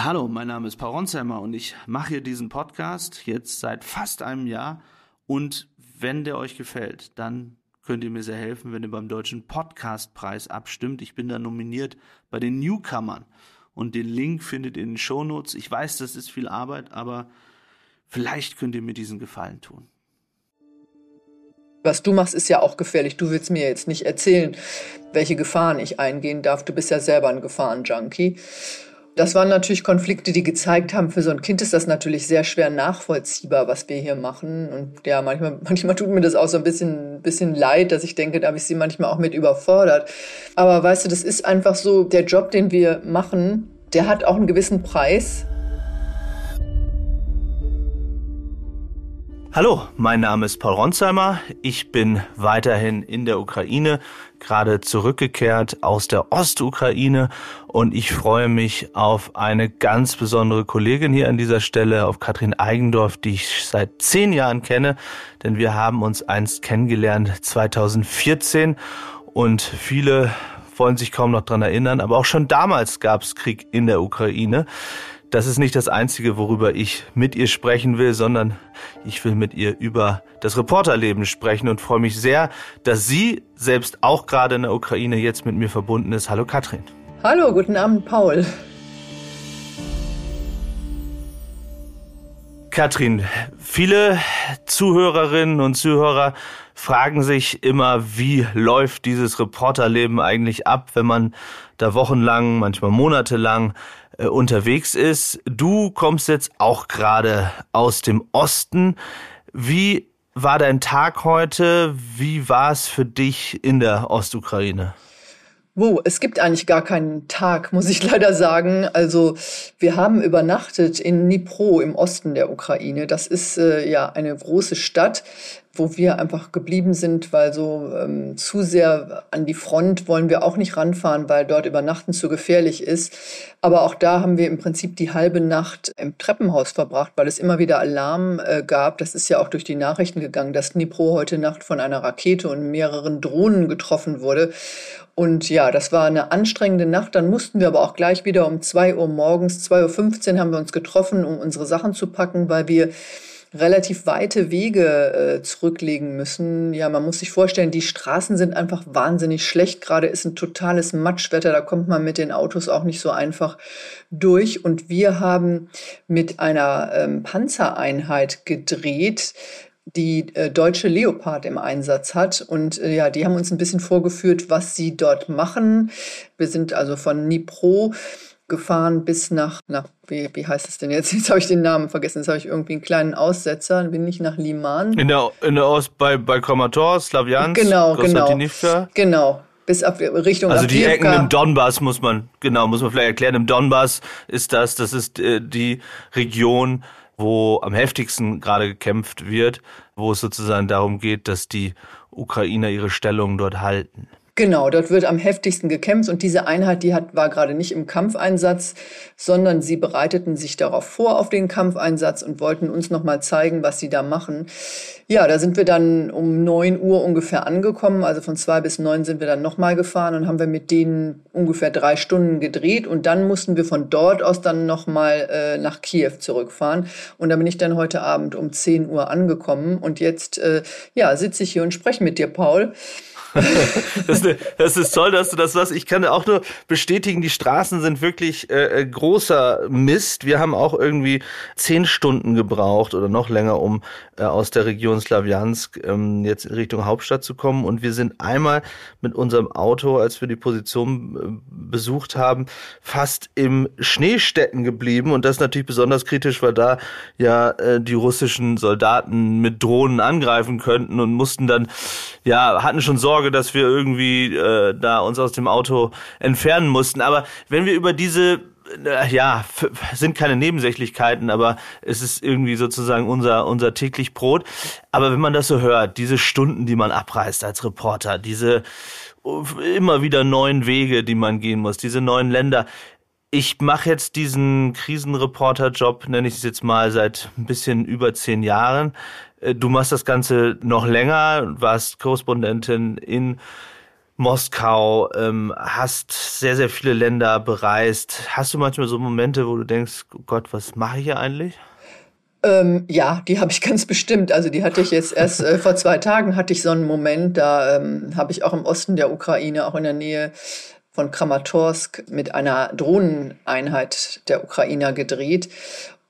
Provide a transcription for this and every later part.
Hallo, mein Name ist Paul Ronsheimer und ich mache hier diesen Podcast jetzt seit fast einem Jahr. Und wenn der euch gefällt, dann könnt ihr mir sehr helfen, wenn ihr beim Deutschen Podcastpreis abstimmt. Ich bin da nominiert bei den Newcomern. Und den Link findet ihr in den Shownotes. Ich weiß, das ist viel Arbeit, aber vielleicht könnt ihr mir diesen Gefallen tun. Was du machst, ist ja auch gefährlich. Du willst mir jetzt nicht erzählen, welche Gefahren ich eingehen darf. Du bist ja selber ein Gefahrenjunkie. Das waren natürlich Konflikte, die gezeigt haben, für so ein Kind ist das natürlich sehr schwer nachvollziehbar, was wir hier machen. Und ja, manchmal, manchmal tut mir das auch so ein bisschen, bisschen leid, dass ich denke, da habe ich sie manchmal auch mit überfordert. Aber weißt du, das ist einfach so, der Job, den wir machen, der hat auch einen gewissen Preis. Hallo, mein Name ist Paul Ronsheimer. Ich bin weiterhin in der Ukraine, gerade zurückgekehrt aus der Ostukraine und ich freue mich auf eine ganz besondere Kollegin hier an dieser Stelle, auf Katrin Eigendorf, die ich seit zehn Jahren kenne, denn wir haben uns einst kennengelernt 2014 und viele wollen sich kaum noch dran erinnern, aber auch schon damals gab es Krieg in der Ukraine. Das ist nicht das Einzige, worüber ich mit ihr sprechen will, sondern ich will mit ihr über das Reporterleben sprechen und freue mich sehr, dass sie selbst auch gerade in der Ukraine jetzt mit mir verbunden ist. Hallo Katrin. Hallo, guten Abend, Paul. Katrin, viele Zuhörerinnen und Zuhörer fragen sich immer, wie läuft dieses Reporterleben eigentlich ab, wenn man da wochenlang, manchmal monatelang äh, unterwegs ist. Du kommst jetzt auch gerade aus dem Osten. Wie war dein Tag heute? Wie war es für dich in der Ostukraine? Wo, es gibt eigentlich gar keinen Tag, muss ich leider sagen. Also wir haben übernachtet in Dnipro im Osten der Ukraine. Das ist äh, ja eine große Stadt, wo wir einfach geblieben sind, weil so ähm, zu sehr an die Front wollen wir auch nicht ranfahren, weil dort übernachten zu gefährlich ist. Aber auch da haben wir im Prinzip die halbe Nacht im Treppenhaus verbracht, weil es immer wieder Alarm äh, gab. Das ist ja auch durch die Nachrichten gegangen, dass Dnipro heute Nacht von einer Rakete und mehreren Drohnen getroffen wurde. Und ja, das war eine anstrengende Nacht. Dann mussten wir aber auch gleich wieder um zwei Uhr morgens, zwei Uhr fünfzehn haben wir uns getroffen, um unsere Sachen zu packen, weil wir relativ weite Wege äh, zurücklegen müssen. Ja, man muss sich vorstellen, die Straßen sind einfach wahnsinnig schlecht. Gerade ist ein totales Matschwetter, da kommt man mit den Autos auch nicht so einfach durch. Und wir haben mit einer ähm, Panzereinheit gedreht, die äh, deutsche Leopard im Einsatz hat. Und äh, ja, die haben uns ein bisschen vorgeführt, was sie dort machen. Wir sind also von Nipro gefahren bis nach, na, wie, wie heißt es denn jetzt? Jetzt habe ich den Namen vergessen. Jetzt habe ich irgendwie einen kleinen Aussetzer. Bin ich nach Liman. In der, in der Ost, bei, bei Kramator, Slaviansk, genau, genau. Genau. Bis ab Richtung Also die Ecken im Donbass muss man, genau, muss man vielleicht erklären. Im Donbass ist das, das ist äh, die Region, wo am heftigsten gerade gekämpft wird, wo es sozusagen darum geht, dass die Ukrainer ihre Stellung dort halten. Genau, dort wird am heftigsten gekämpft und diese Einheit, die hat, war gerade nicht im Kampfeinsatz, sondern sie bereiteten sich darauf vor auf den Kampfeinsatz und wollten uns nochmal zeigen, was sie da machen. Ja, da sind wir dann um neun Uhr ungefähr angekommen, also von zwei bis neun sind wir dann nochmal gefahren und haben wir mit denen ungefähr drei Stunden gedreht und dann mussten wir von dort aus dann nochmal äh, nach Kiew zurückfahren und da bin ich dann heute Abend um zehn Uhr angekommen und jetzt, äh, ja, sitze ich hier und spreche mit dir, Paul. das, ist toll, dass du das was. Ich kann auch nur bestätigen, die Straßen sind wirklich äh, äh, großer Mist. Wir haben auch irgendwie zehn Stunden gebraucht oder noch länger, um aus der Region Slawiansk ähm, jetzt in Richtung Hauptstadt zu kommen. Und wir sind einmal mit unserem Auto, als wir die Position äh, besucht haben, fast im Schnee stecken geblieben. Und das natürlich besonders kritisch, weil da ja äh, die russischen Soldaten mit Drohnen angreifen könnten und mussten dann, ja, hatten schon Sorge, dass wir irgendwie äh, da uns aus dem Auto entfernen mussten. Aber wenn wir über diese äh, ja, sind keine Nebensächlichkeiten, aber es ist irgendwie sozusagen unser, unser täglich Brot. Aber wenn man das so hört, diese Stunden, die man abreißt als Reporter, diese immer wieder neuen Wege, die man gehen muss, diese neuen Länder. Ich mache jetzt diesen Krisenreporter-Job, nenne ich es jetzt mal, seit ein bisschen über zehn Jahren. Äh, du machst das Ganze noch länger, warst Korrespondentin in Moskau, ähm, hast sehr, sehr viele Länder bereist. Hast du manchmal so Momente, wo du denkst, oh Gott, was mache ich hier eigentlich? Ähm, ja, die habe ich ganz bestimmt. Also die hatte ich jetzt erst äh, vor zwei Tagen hatte ich so einen Moment, da ähm, habe ich auch im Osten der Ukraine, auch in der Nähe von Kramatorsk mit einer Drohneneinheit der Ukrainer gedreht.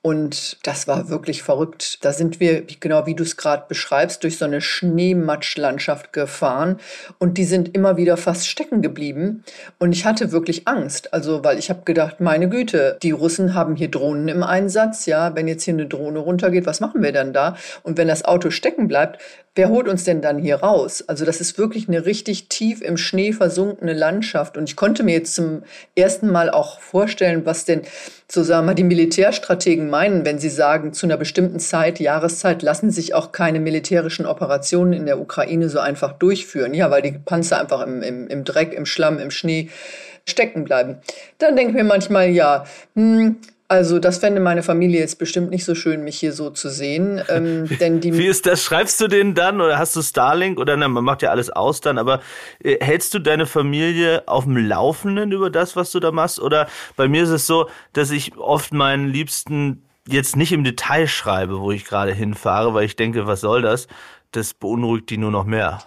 Und das war wirklich verrückt. Da sind wir, genau wie du es gerade beschreibst, durch so eine Schneematschlandschaft gefahren und die sind immer wieder fast stecken geblieben. Und ich hatte wirklich Angst. Also, weil ich habe gedacht, meine Güte, die Russen haben hier Drohnen im Einsatz. Ja, wenn jetzt hier eine Drohne runtergeht, was machen wir dann da? Und wenn das Auto stecken bleibt, wer holt uns denn dann hier raus? Also das ist wirklich eine richtig tief im Schnee versunkene Landschaft. Und ich konnte mir jetzt zum ersten Mal auch vorstellen, was denn, so sagen wir, die Militärstrategen meinen, wenn sie sagen, zu einer bestimmten Zeit, Jahreszeit, lassen sich auch keine militärischen Operationen in der Ukraine so einfach durchführen. Ja, weil die Panzer einfach im, im, im Dreck, im Schlamm, im Schnee stecken bleiben. Dann denke ich mir manchmal, ja, hm, also das fände meine Familie jetzt bestimmt nicht so schön, mich hier so zu sehen. Ähm, denn die Wie ist das? Schreibst du denen dann oder hast du Starlink oder na, man macht ja alles aus dann, aber äh, hältst du deine Familie auf dem Laufenden über das, was du da machst? Oder bei mir ist es so, dass ich oft meinen Liebsten jetzt nicht im Detail schreibe, wo ich gerade hinfahre, weil ich denke, was soll das? Das beunruhigt die nur noch mehr.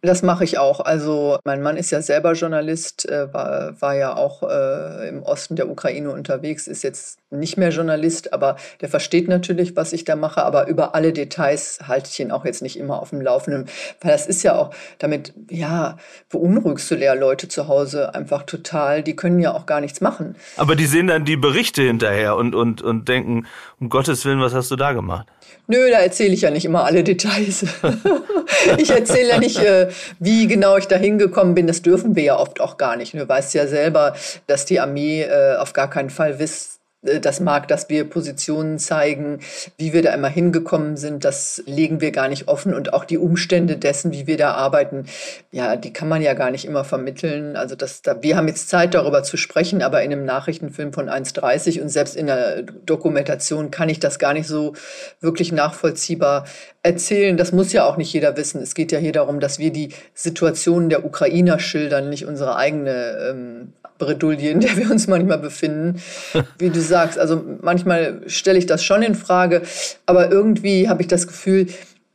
Das mache ich auch. Also mein Mann ist ja selber Journalist, äh, war, war ja auch äh, im Osten der Ukraine unterwegs, ist jetzt nicht mehr Journalist, aber der versteht natürlich, was ich da mache. Aber über alle Details halte ich ihn auch jetzt nicht immer auf dem Laufenden, weil das ist ja auch damit, ja, beunruhigst du leer Leute zu Hause einfach total. Die können ja auch gar nichts machen. Aber die sehen dann die Berichte hinterher und, und, und denken, um Gottes Willen, was hast du da gemacht? Nö, da erzähle ich ja nicht immer alle Details. ich erzähle ja nicht, äh, wie genau ich da hingekommen bin. Das dürfen wir ja oft auch gar nicht. Du weißt ja selber, dass die Armee äh, auf gar keinen Fall wisst, das mag, dass wir Positionen zeigen, wie wir da immer hingekommen sind, das legen wir gar nicht offen und auch die Umstände dessen, wie wir da arbeiten, ja, die kann man ja gar nicht immer vermitteln. Also das, da, wir haben jetzt Zeit darüber zu sprechen, aber in einem Nachrichtenfilm von 1,30 und selbst in der Dokumentation kann ich das gar nicht so wirklich nachvollziehbar erzählen. Das muss ja auch nicht jeder wissen. Es geht ja hier darum, dass wir die Situation der Ukrainer schildern, nicht unsere eigene ähm, Bredouille, in der wir uns manchmal befinden. Wie du sagst, also manchmal stelle ich das schon in Frage, aber irgendwie habe ich das Gefühl,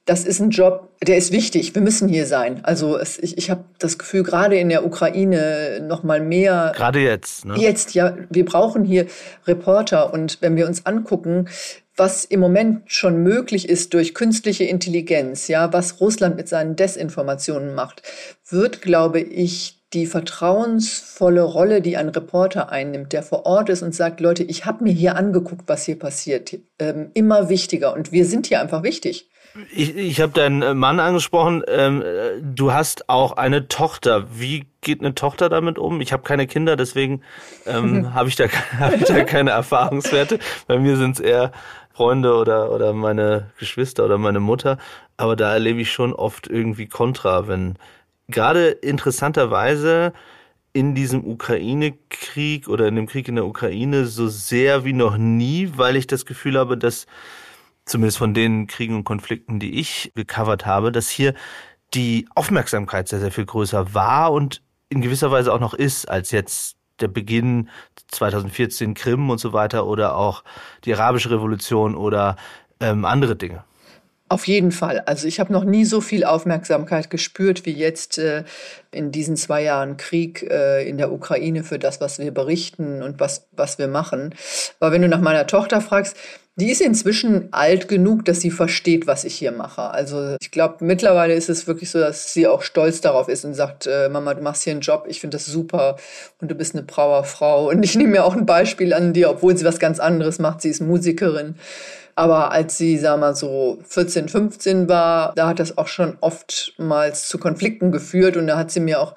das ist ein Job, der ist wichtig. Wir müssen hier sein. Also es, ich, ich habe das Gefühl, gerade in der Ukraine noch mal mehr. Gerade jetzt. Ne? Jetzt, ja. Wir brauchen hier Reporter. Und wenn wir uns angucken, was im Moment schon möglich ist durch künstliche Intelligenz, ja, was Russland mit seinen Desinformationen macht, wird, glaube ich, die vertrauensvolle Rolle, die ein Reporter einnimmt, der vor Ort ist und sagt, Leute, ich habe mir hier angeguckt, was hier passiert, ähm, immer wichtiger. Und wir sind hier einfach wichtig. Ich, ich habe deinen äh, Mann angesprochen. Ähm, du hast auch eine Tochter. Wie geht eine Tochter damit um? Ich habe keine Kinder, deswegen ähm, habe ich, da, hab ich da keine Erfahrungswerte. Bei mir sind es eher Freunde oder, oder meine Geschwister oder meine Mutter. Aber da erlebe ich schon oft irgendwie Kontra, wenn gerade interessanterweise in diesem Ukraine-Krieg oder in dem Krieg in der Ukraine so sehr wie noch nie, weil ich das Gefühl habe, dass zumindest von den Kriegen und Konflikten, die ich gecovert habe, dass hier die Aufmerksamkeit sehr, sehr viel größer war und in gewisser Weise auch noch ist, als jetzt der Beginn 2014 Krim und so weiter oder auch die arabische Revolution oder ähm, andere Dinge. Auf jeden Fall. Also ich habe noch nie so viel Aufmerksamkeit gespürt wie jetzt äh, in diesen zwei Jahren Krieg äh, in der Ukraine für das, was wir berichten und was, was wir machen. Aber wenn du nach meiner Tochter fragst, die ist inzwischen alt genug, dass sie versteht, was ich hier mache. Also ich glaube, mittlerweile ist es wirklich so, dass sie auch stolz darauf ist und sagt, äh, Mama, du machst hier einen Job, ich finde das super und du bist eine Frau. Und ich nehme mir auch ein Beispiel an dir, obwohl sie was ganz anderes macht. Sie ist Musikerin. Aber als sie, sag mal, so 14, 15 war, da hat das auch schon oftmals zu Konflikten geführt und da hat sie mir auch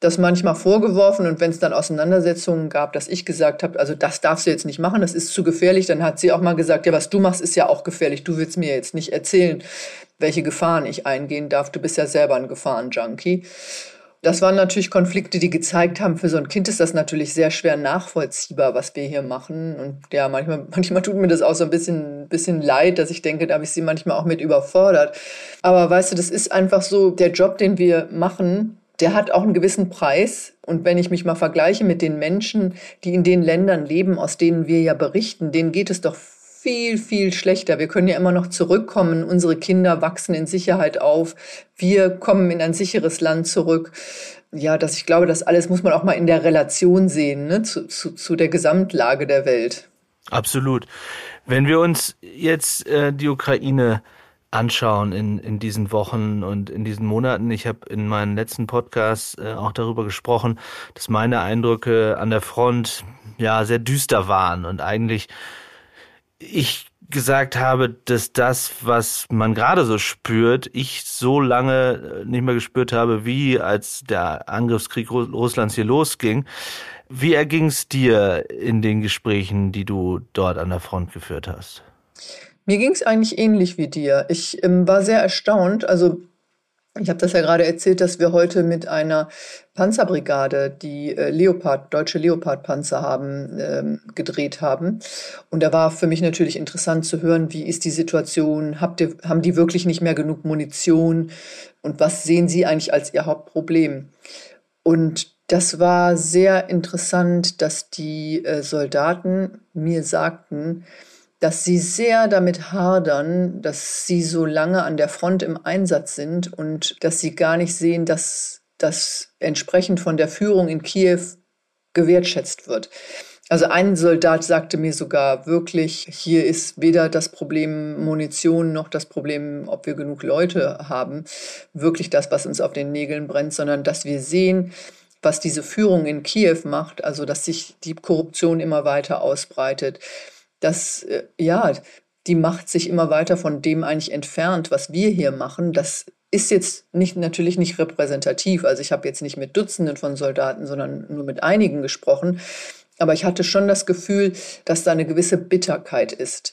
das manchmal vorgeworfen und wenn es dann Auseinandersetzungen gab, dass ich gesagt habe, also das darfst du jetzt nicht machen, das ist zu gefährlich, dann hat sie auch mal gesagt, ja, was du machst, ist ja auch gefährlich. Du willst mir jetzt nicht erzählen, welche Gefahren ich eingehen darf. Du bist ja selber ein Gefahrenjunkie. Das waren natürlich Konflikte, die gezeigt haben, für so ein Kind ist das natürlich sehr schwer nachvollziehbar, was wir hier machen. Und ja, manchmal, manchmal tut mir das auch so ein bisschen, bisschen leid, dass ich denke, da habe ich sie manchmal auch mit überfordert. Aber weißt du, das ist einfach so, der Job, den wir machen, der hat auch einen gewissen Preis. Und wenn ich mich mal vergleiche mit den Menschen, die in den Ländern leben, aus denen wir ja berichten, denen geht es doch viel, viel schlechter. Wir können ja immer noch zurückkommen. Unsere Kinder wachsen in Sicherheit auf. Wir kommen in ein sicheres Land zurück. Ja, dass ich glaube, das alles muss man auch mal in der Relation sehen, ne, zu, zu, zu der Gesamtlage der Welt. Absolut. Wenn wir uns jetzt äh, die Ukraine anschauen in, in diesen Wochen und in diesen Monaten. Ich habe in meinen letzten Podcasts äh, auch darüber gesprochen, dass meine Eindrücke an der Front ja sehr düster waren und eigentlich ich gesagt habe, dass das, was man gerade so spürt, ich so lange nicht mehr gespürt habe, wie als der Angriffskrieg Russlands hier losging. Wie erging es dir in den Gesprächen, die du dort an der Front geführt hast? Mir ging es eigentlich ähnlich wie dir. Ich ähm, war sehr erstaunt. Also ich habe das ja gerade erzählt, dass wir heute mit einer Panzerbrigade, die äh, Leopard, deutsche Leopard-Panzer haben, ähm, gedreht haben. Und da war für mich natürlich interessant zu hören, wie ist die Situation? Habt ihr, haben die wirklich nicht mehr genug Munition? Und was sehen Sie eigentlich als Ihr Hauptproblem? Und das war sehr interessant, dass die äh, Soldaten mir sagten, dass sie sehr damit hadern, dass sie so lange an der Front im Einsatz sind und dass sie gar nicht sehen, dass das entsprechend von der Führung in Kiew gewertschätzt wird. Also ein Soldat sagte mir sogar wirklich, hier ist weder das Problem Munition noch das Problem, ob wir genug Leute haben, wirklich das, was uns auf den Nägeln brennt, sondern dass wir sehen, was diese Führung in Kiew macht, also dass sich die Korruption immer weiter ausbreitet, dass äh, ja die Macht sich immer weiter von dem eigentlich entfernt, was wir hier machen. Das ist jetzt nicht, natürlich nicht repräsentativ. Also ich habe jetzt nicht mit Dutzenden von Soldaten, sondern nur mit einigen gesprochen. Aber ich hatte schon das Gefühl, dass da eine gewisse Bitterkeit ist.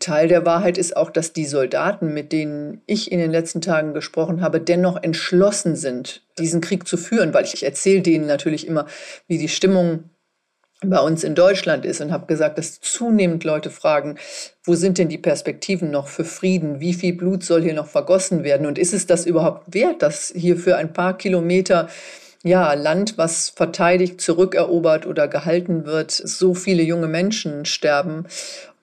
Teil der Wahrheit ist auch, dass die Soldaten, mit denen ich in den letzten Tagen gesprochen habe, dennoch entschlossen sind, diesen Krieg zu führen, weil ich erzähle denen natürlich immer, wie die Stimmung bei uns in Deutschland ist und habe gesagt, dass zunehmend Leute fragen, wo sind denn die Perspektiven noch für Frieden? Wie viel Blut soll hier noch vergossen werden? Und ist es das überhaupt wert, dass hier für ein paar Kilometer ja, Land, was verteidigt, zurückerobert oder gehalten wird, so viele junge Menschen sterben?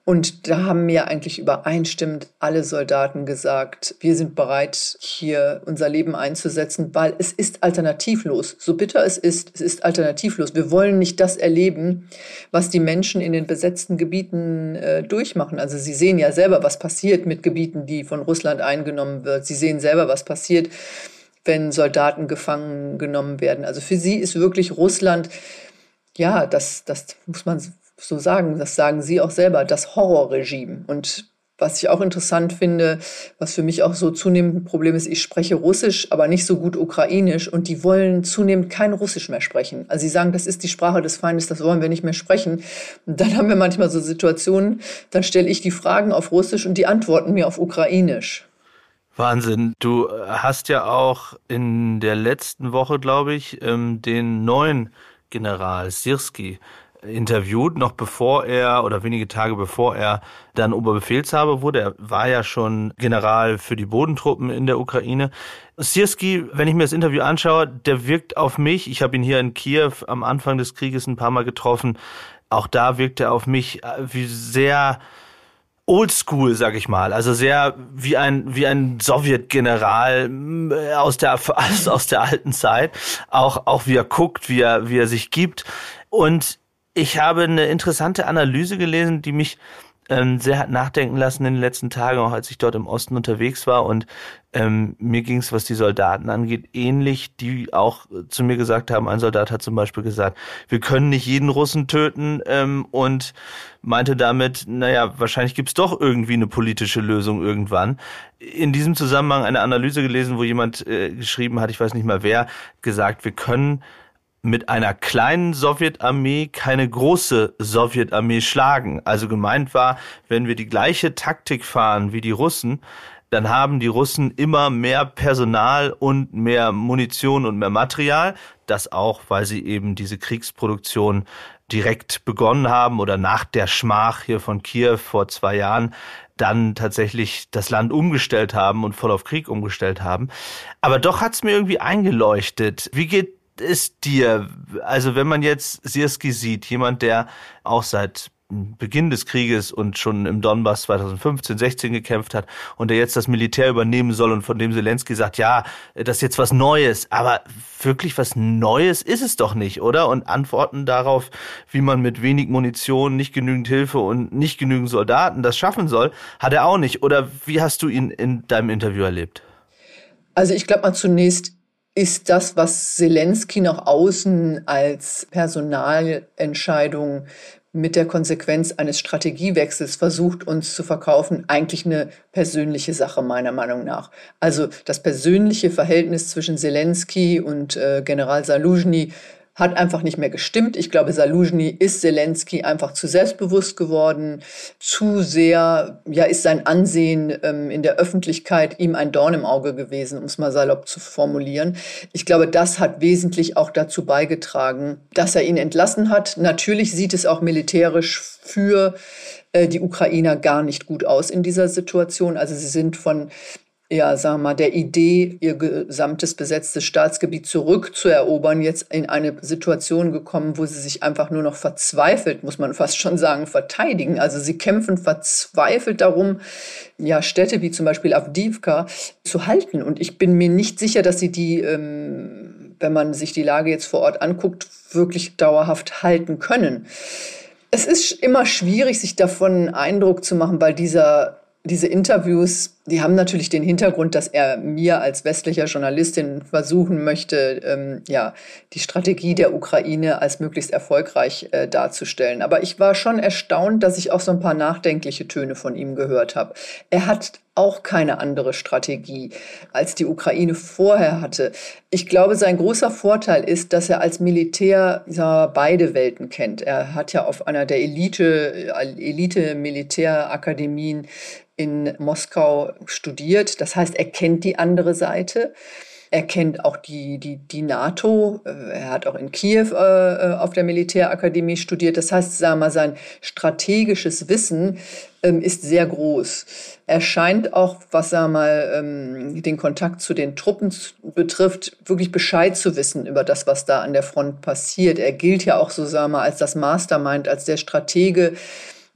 Und da haben mir eigentlich übereinstimmend alle Soldaten gesagt, wir sind bereit, hier unser Leben einzusetzen, weil es ist alternativlos. So bitter es ist, es ist alternativlos. Wir wollen nicht das erleben, was die Menschen in den besetzten Gebieten äh, durchmachen. Also sie sehen ja selber, was passiert mit Gebieten, die von Russland eingenommen wird. Sie sehen selber, was passiert, wenn Soldaten gefangen genommen werden. Also für sie ist wirklich Russland ja, das, das muss man so sagen, das sagen Sie auch selber, das Horrorregime. Und was ich auch interessant finde, was für mich auch so zunehmend ein Problem ist, ich spreche Russisch, aber nicht so gut Ukrainisch und die wollen zunehmend kein Russisch mehr sprechen. Also sie sagen, das ist die Sprache des Feindes, das wollen wir nicht mehr sprechen. Und dann haben wir manchmal so Situationen, dann stelle ich die Fragen auf Russisch und die antworten mir auf Ukrainisch. Wahnsinn. Du hast ja auch in der letzten Woche, glaube ich, ähm, den neuen General Sirski interviewt, noch bevor er oder wenige Tage bevor er dann Oberbefehlshaber wurde. Er war ja schon General für die Bodentruppen in der Ukraine. Sierski, wenn ich mir das Interview anschaue, der wirkt auf mich, ich habe ihn hier in Kiew am Anfang des Krieges ein paar Mal getroffen, auch da wirkt er auf mich äh, wie sehr oldschool, sag ich mal, also sehr wie ein wie ein Sowjetgeneral äh, aus der aus der alten Zeit, auch auch wie er guckt, wie er wie er sich gibt. Und ich habe eine interessante Analyse gelesen, die mich ähm, sehr hat nachdenken lassen in den letzten Tagen, auch als ich dort im Osten unterwegs war. Und ähm, mir ging es, was die Soldaten angeht, ähnlich, die auch zu mir gesagt haben, ein Soldat hat zum Beispiel gesagt, wir können nicht jeden Russen töten ähm, und meinte damit, naja, wahrscheinlich gibt's doch irgendwie eine politische Lösung irgendwann. In diesem Zusammenhang eine Analyse gelesen, wo jemand äh, geschrieben hat, ich weiß nicht mal wer, gesagt, wir können mit einer kleinen Sowjetarmee keine große Sowjetarmee schlagen. Also gemeint war, wenn wir die gleiche Taktik fahren wie die Russen, dann haben die Russen immer mehr Personal und mehr Munition und mehr Material. Das auch, weil sie eben diese Kriegsproduktion direkt begonnen haben oder nach der Schmach hier von Kiew vor zwei Jahren dann tatsächlich das Land umgestellt haben und voll auf Krieg umgestellt haben. Aber doch hat's mir irgendwie eingeleuchtet. Wie geht es dir? Also wenn man jetzt Sirski sieht, jemand, der auch seit Beginn des Krieges und schon im Donbass 2015, 16 gekämpft hat und der jetzt das Militär übernehmen soll und von dem Zelensky sagt, ja, das ist jetzt was Neues, aber wirklich was Neues ist es doch nicht, oder? Und Antworten darauf, wie man mit wenig Munition, nicht genügend Hilfe und nicht genügend Soldaten das schaffen soll, hat er auch nicht. Oder wie hast du ihn in deinem Interview erlebt? Also ich glaube mal zunächst ist das, was Zelensky nach außen als Personalentscheidung mit der Konsequenz eines Strategiewechsels versucht, uns zu verkaufen, eigentlich eine persönliche Sache meiner Meinung nach. Also das persönliche Verhältnis zwischen Zelensky und äh, General Saluzhny hat einfach nicht mehr gestimmt. Ich glaube, Saluzhny ist Zelensky einfach zu selbstbewusst geworden, zu sehr, ja, ist sein Ansehen ähm, in der Öffentlichkeit ihm ein Dorn im Auge gewesen, um es mal salopp zu formulieren. Ich glaube, das hat wesentlich auch dazu beigetragen, dass er ihn entlassen hat. Natürlich sieht es auch militärisch für äh, die Ukrainer gar nicht gut aus in dieser Situation. Also sie sind von ja, sagen wir mal, der Idee, ihr gesamtes besetztes Staatsgebiet zurückzuerobern, jetzt in eine Situation gekommen, wo sie sich einfach nur noch verzweifelt, muss man fast schon sagen, verteidigen. Also sie kämpfen verzweifelt darum, ja, Städte wie zum Beispiel Avdivka zu halten. Und ich bin mir nicht sicher, dass sie die, ähm, wenn man sich die Lage jetzt vor Ort anguckt, wirklich dauerhaft halten können. Es ist immer schwierig, sich davon einen Eindruck zu machen, weil dieser diese Interviews, die haben natürlich den Hintergrund, dass er mir als westlicher Journalistin versuchen möchte, ähm, ja, die Strategie der Ukraine als möglichst erfolgreich äh, darzustellen. Aber ich war schon erstaunt, dass ich auch so ein paar nachdenkliche Töne von ihm gehört habe. Er hat auch keine andere Strategie, als die Ukraine vorher hatte. Ich glaube, sein großer Vorteil ist, dass er als Militär wir, beide Welten kennt. Er hat ja auf einer der Elite, Elite-Militärakademien in Moskau studiert. Das heißt, er kennt die andere Seite. Er kennt auch die, die, die NATO. Er hat auch in Kiew äh, auf der Militärakademie studiert. Das heißt, sagen wir mal, sein strategisches Wissen ähm, ist sehr groß. Er scheint auch, was sagen wir mal, ähm, den Kontakt zu den Truppen betrifft, wirklich Bescheid zu wissen über das, was da an der Front passiert. Er gilt ja auch so, sagen wir mal, als das Mastermind, als der Stratege,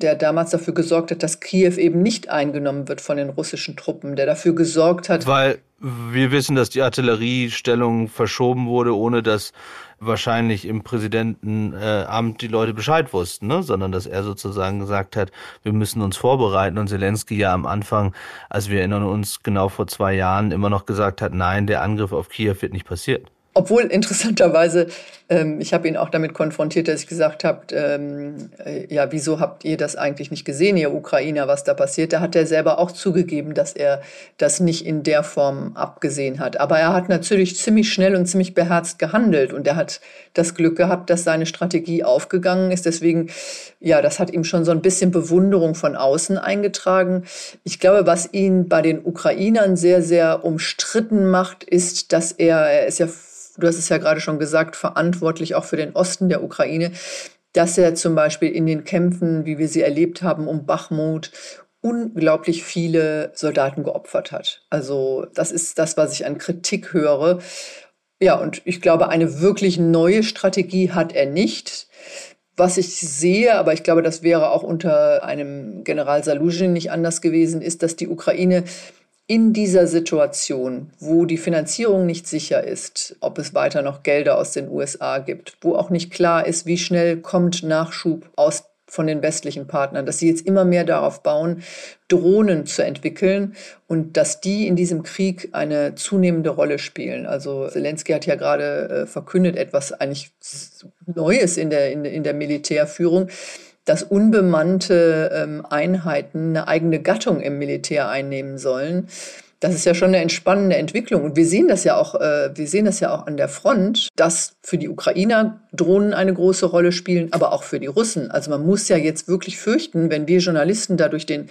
der damals dafür gesorgt hat, dass Kiew eben nicht eingenommen wird von den russischen Truppen, der dafür gesorgt hat. Weil wir wissen, dass die Artilleriestellung verschoben wurde, ohne dass wahrscheinlich im Präsidentenamt die Leute Bescheid wussten, ne? sondern dass er sozusagen gesagt hat, wir müssen uns vorbereiten. Und Zelensky ja am Anfang, als wir erinnern uns genau vor zwei Jahren, immer noch gesagt hat, nein, der Angriff auf Kiew wird nicht passieren. Obwohl interessanterweise, ähm, ich habe ihn auch damit konfrontiert, dass ich gesagt habe, ähm, äh, ja, wieso habt ihr das eigentlich nicht gesehen, ihr Ukrainer, was da passiert? Da hat er selber auch zugegeben, dass er das nicht in der Form abgesehen hat. Aber er hat natürlich ziemlich schnell und ziemlich beherzt gehandelt und er hat das Glück gehabt, dass seine Strategie aufgegangen ist. Deswegen, ja, das hat ihm schon so ein bisschen Bewunderung von außen eingetragen. Ich glaube, was ihn bei den Ukrainern sehr, sehr umstritten macht, ist, dass er, er ist ja du hast es ja gerade schon gesagt, verantwortlich auch für den Osten der Ukraine, dass er zum Beispiel in den Kämpfen, wie wir sie erlebt haben, um Bachmut unglaublich viele Soldaten geopfert hat. Also das ist das, was ich an Kritik höre. Ja, und ich glaube, eine wirklich neue Strategie hat er nicht. Was ich sehe, aber ich glaube, das wäre auch unter einem General Saluzhin nicht anders gewesen, ist, dass die Ukraine in dieser Situation, wo die Finanzierung nicht sicher ist, ob es weiter noch Gelder aus den USA gibt, wo auch nicht klar ist, wie schnell kommt Nachschub aus von den westlichen Partnern, dass sie jetzt immer mehr darauf bauen, Drohnen zu entwickeln und dass die in diesem Krieg eine zunehmende Rolle spielen. Also Zelensky hat ja gerade äh, verkündet, etwas eigentlich Neues in der, in, in der Militärführung, dass unbemannte ähm, Einheiten eine eigene Gattung im Militär einnehmen sollen. Das ist ja schon eine entspannende Entwicklung. Und wir sehen das ja auch, äh, wir sehen das ja auch an der Front, dass für die Ukrainer Drohnen eine große Rolle spielen, aber auch für die Russen. Also man muss ja jetzt wirklich fürchten, wenn wir Journalisten da durch den,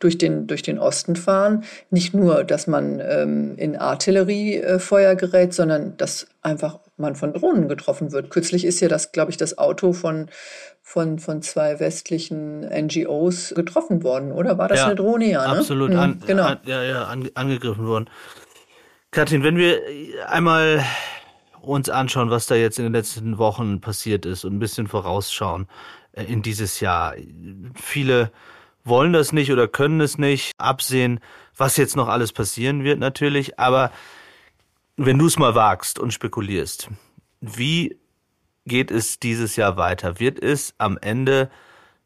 durch den, durch den Osten fahren, nicht nur, dass man ähm, in Artilleriefeuer äh, gerät, sondern dass einfach man von Drohnen getroffen wird. Kürzlich ist ja das, glaube ich, das Auto von, von, von zwei westlichen NGOs getroffen worden, oder? War das ja, eine Drohne? Ja, ne? absolut. Hm, an, genau. An, ja, ja, an, angegriffen worden. Katrin, wenn wir einmal uns anschauen, was da jetzt in den letzten Wochen passiert ist und ein bisschen vorausschauen äh, in dieses Jahr. Viele wollen das nicht oder können es nicht absehen, was jetzt noch alles passieren wird natürlich, aber wenn du es mal wagst und spekulierst, wie geht es dieses Jahr weiter? Wird es am Ende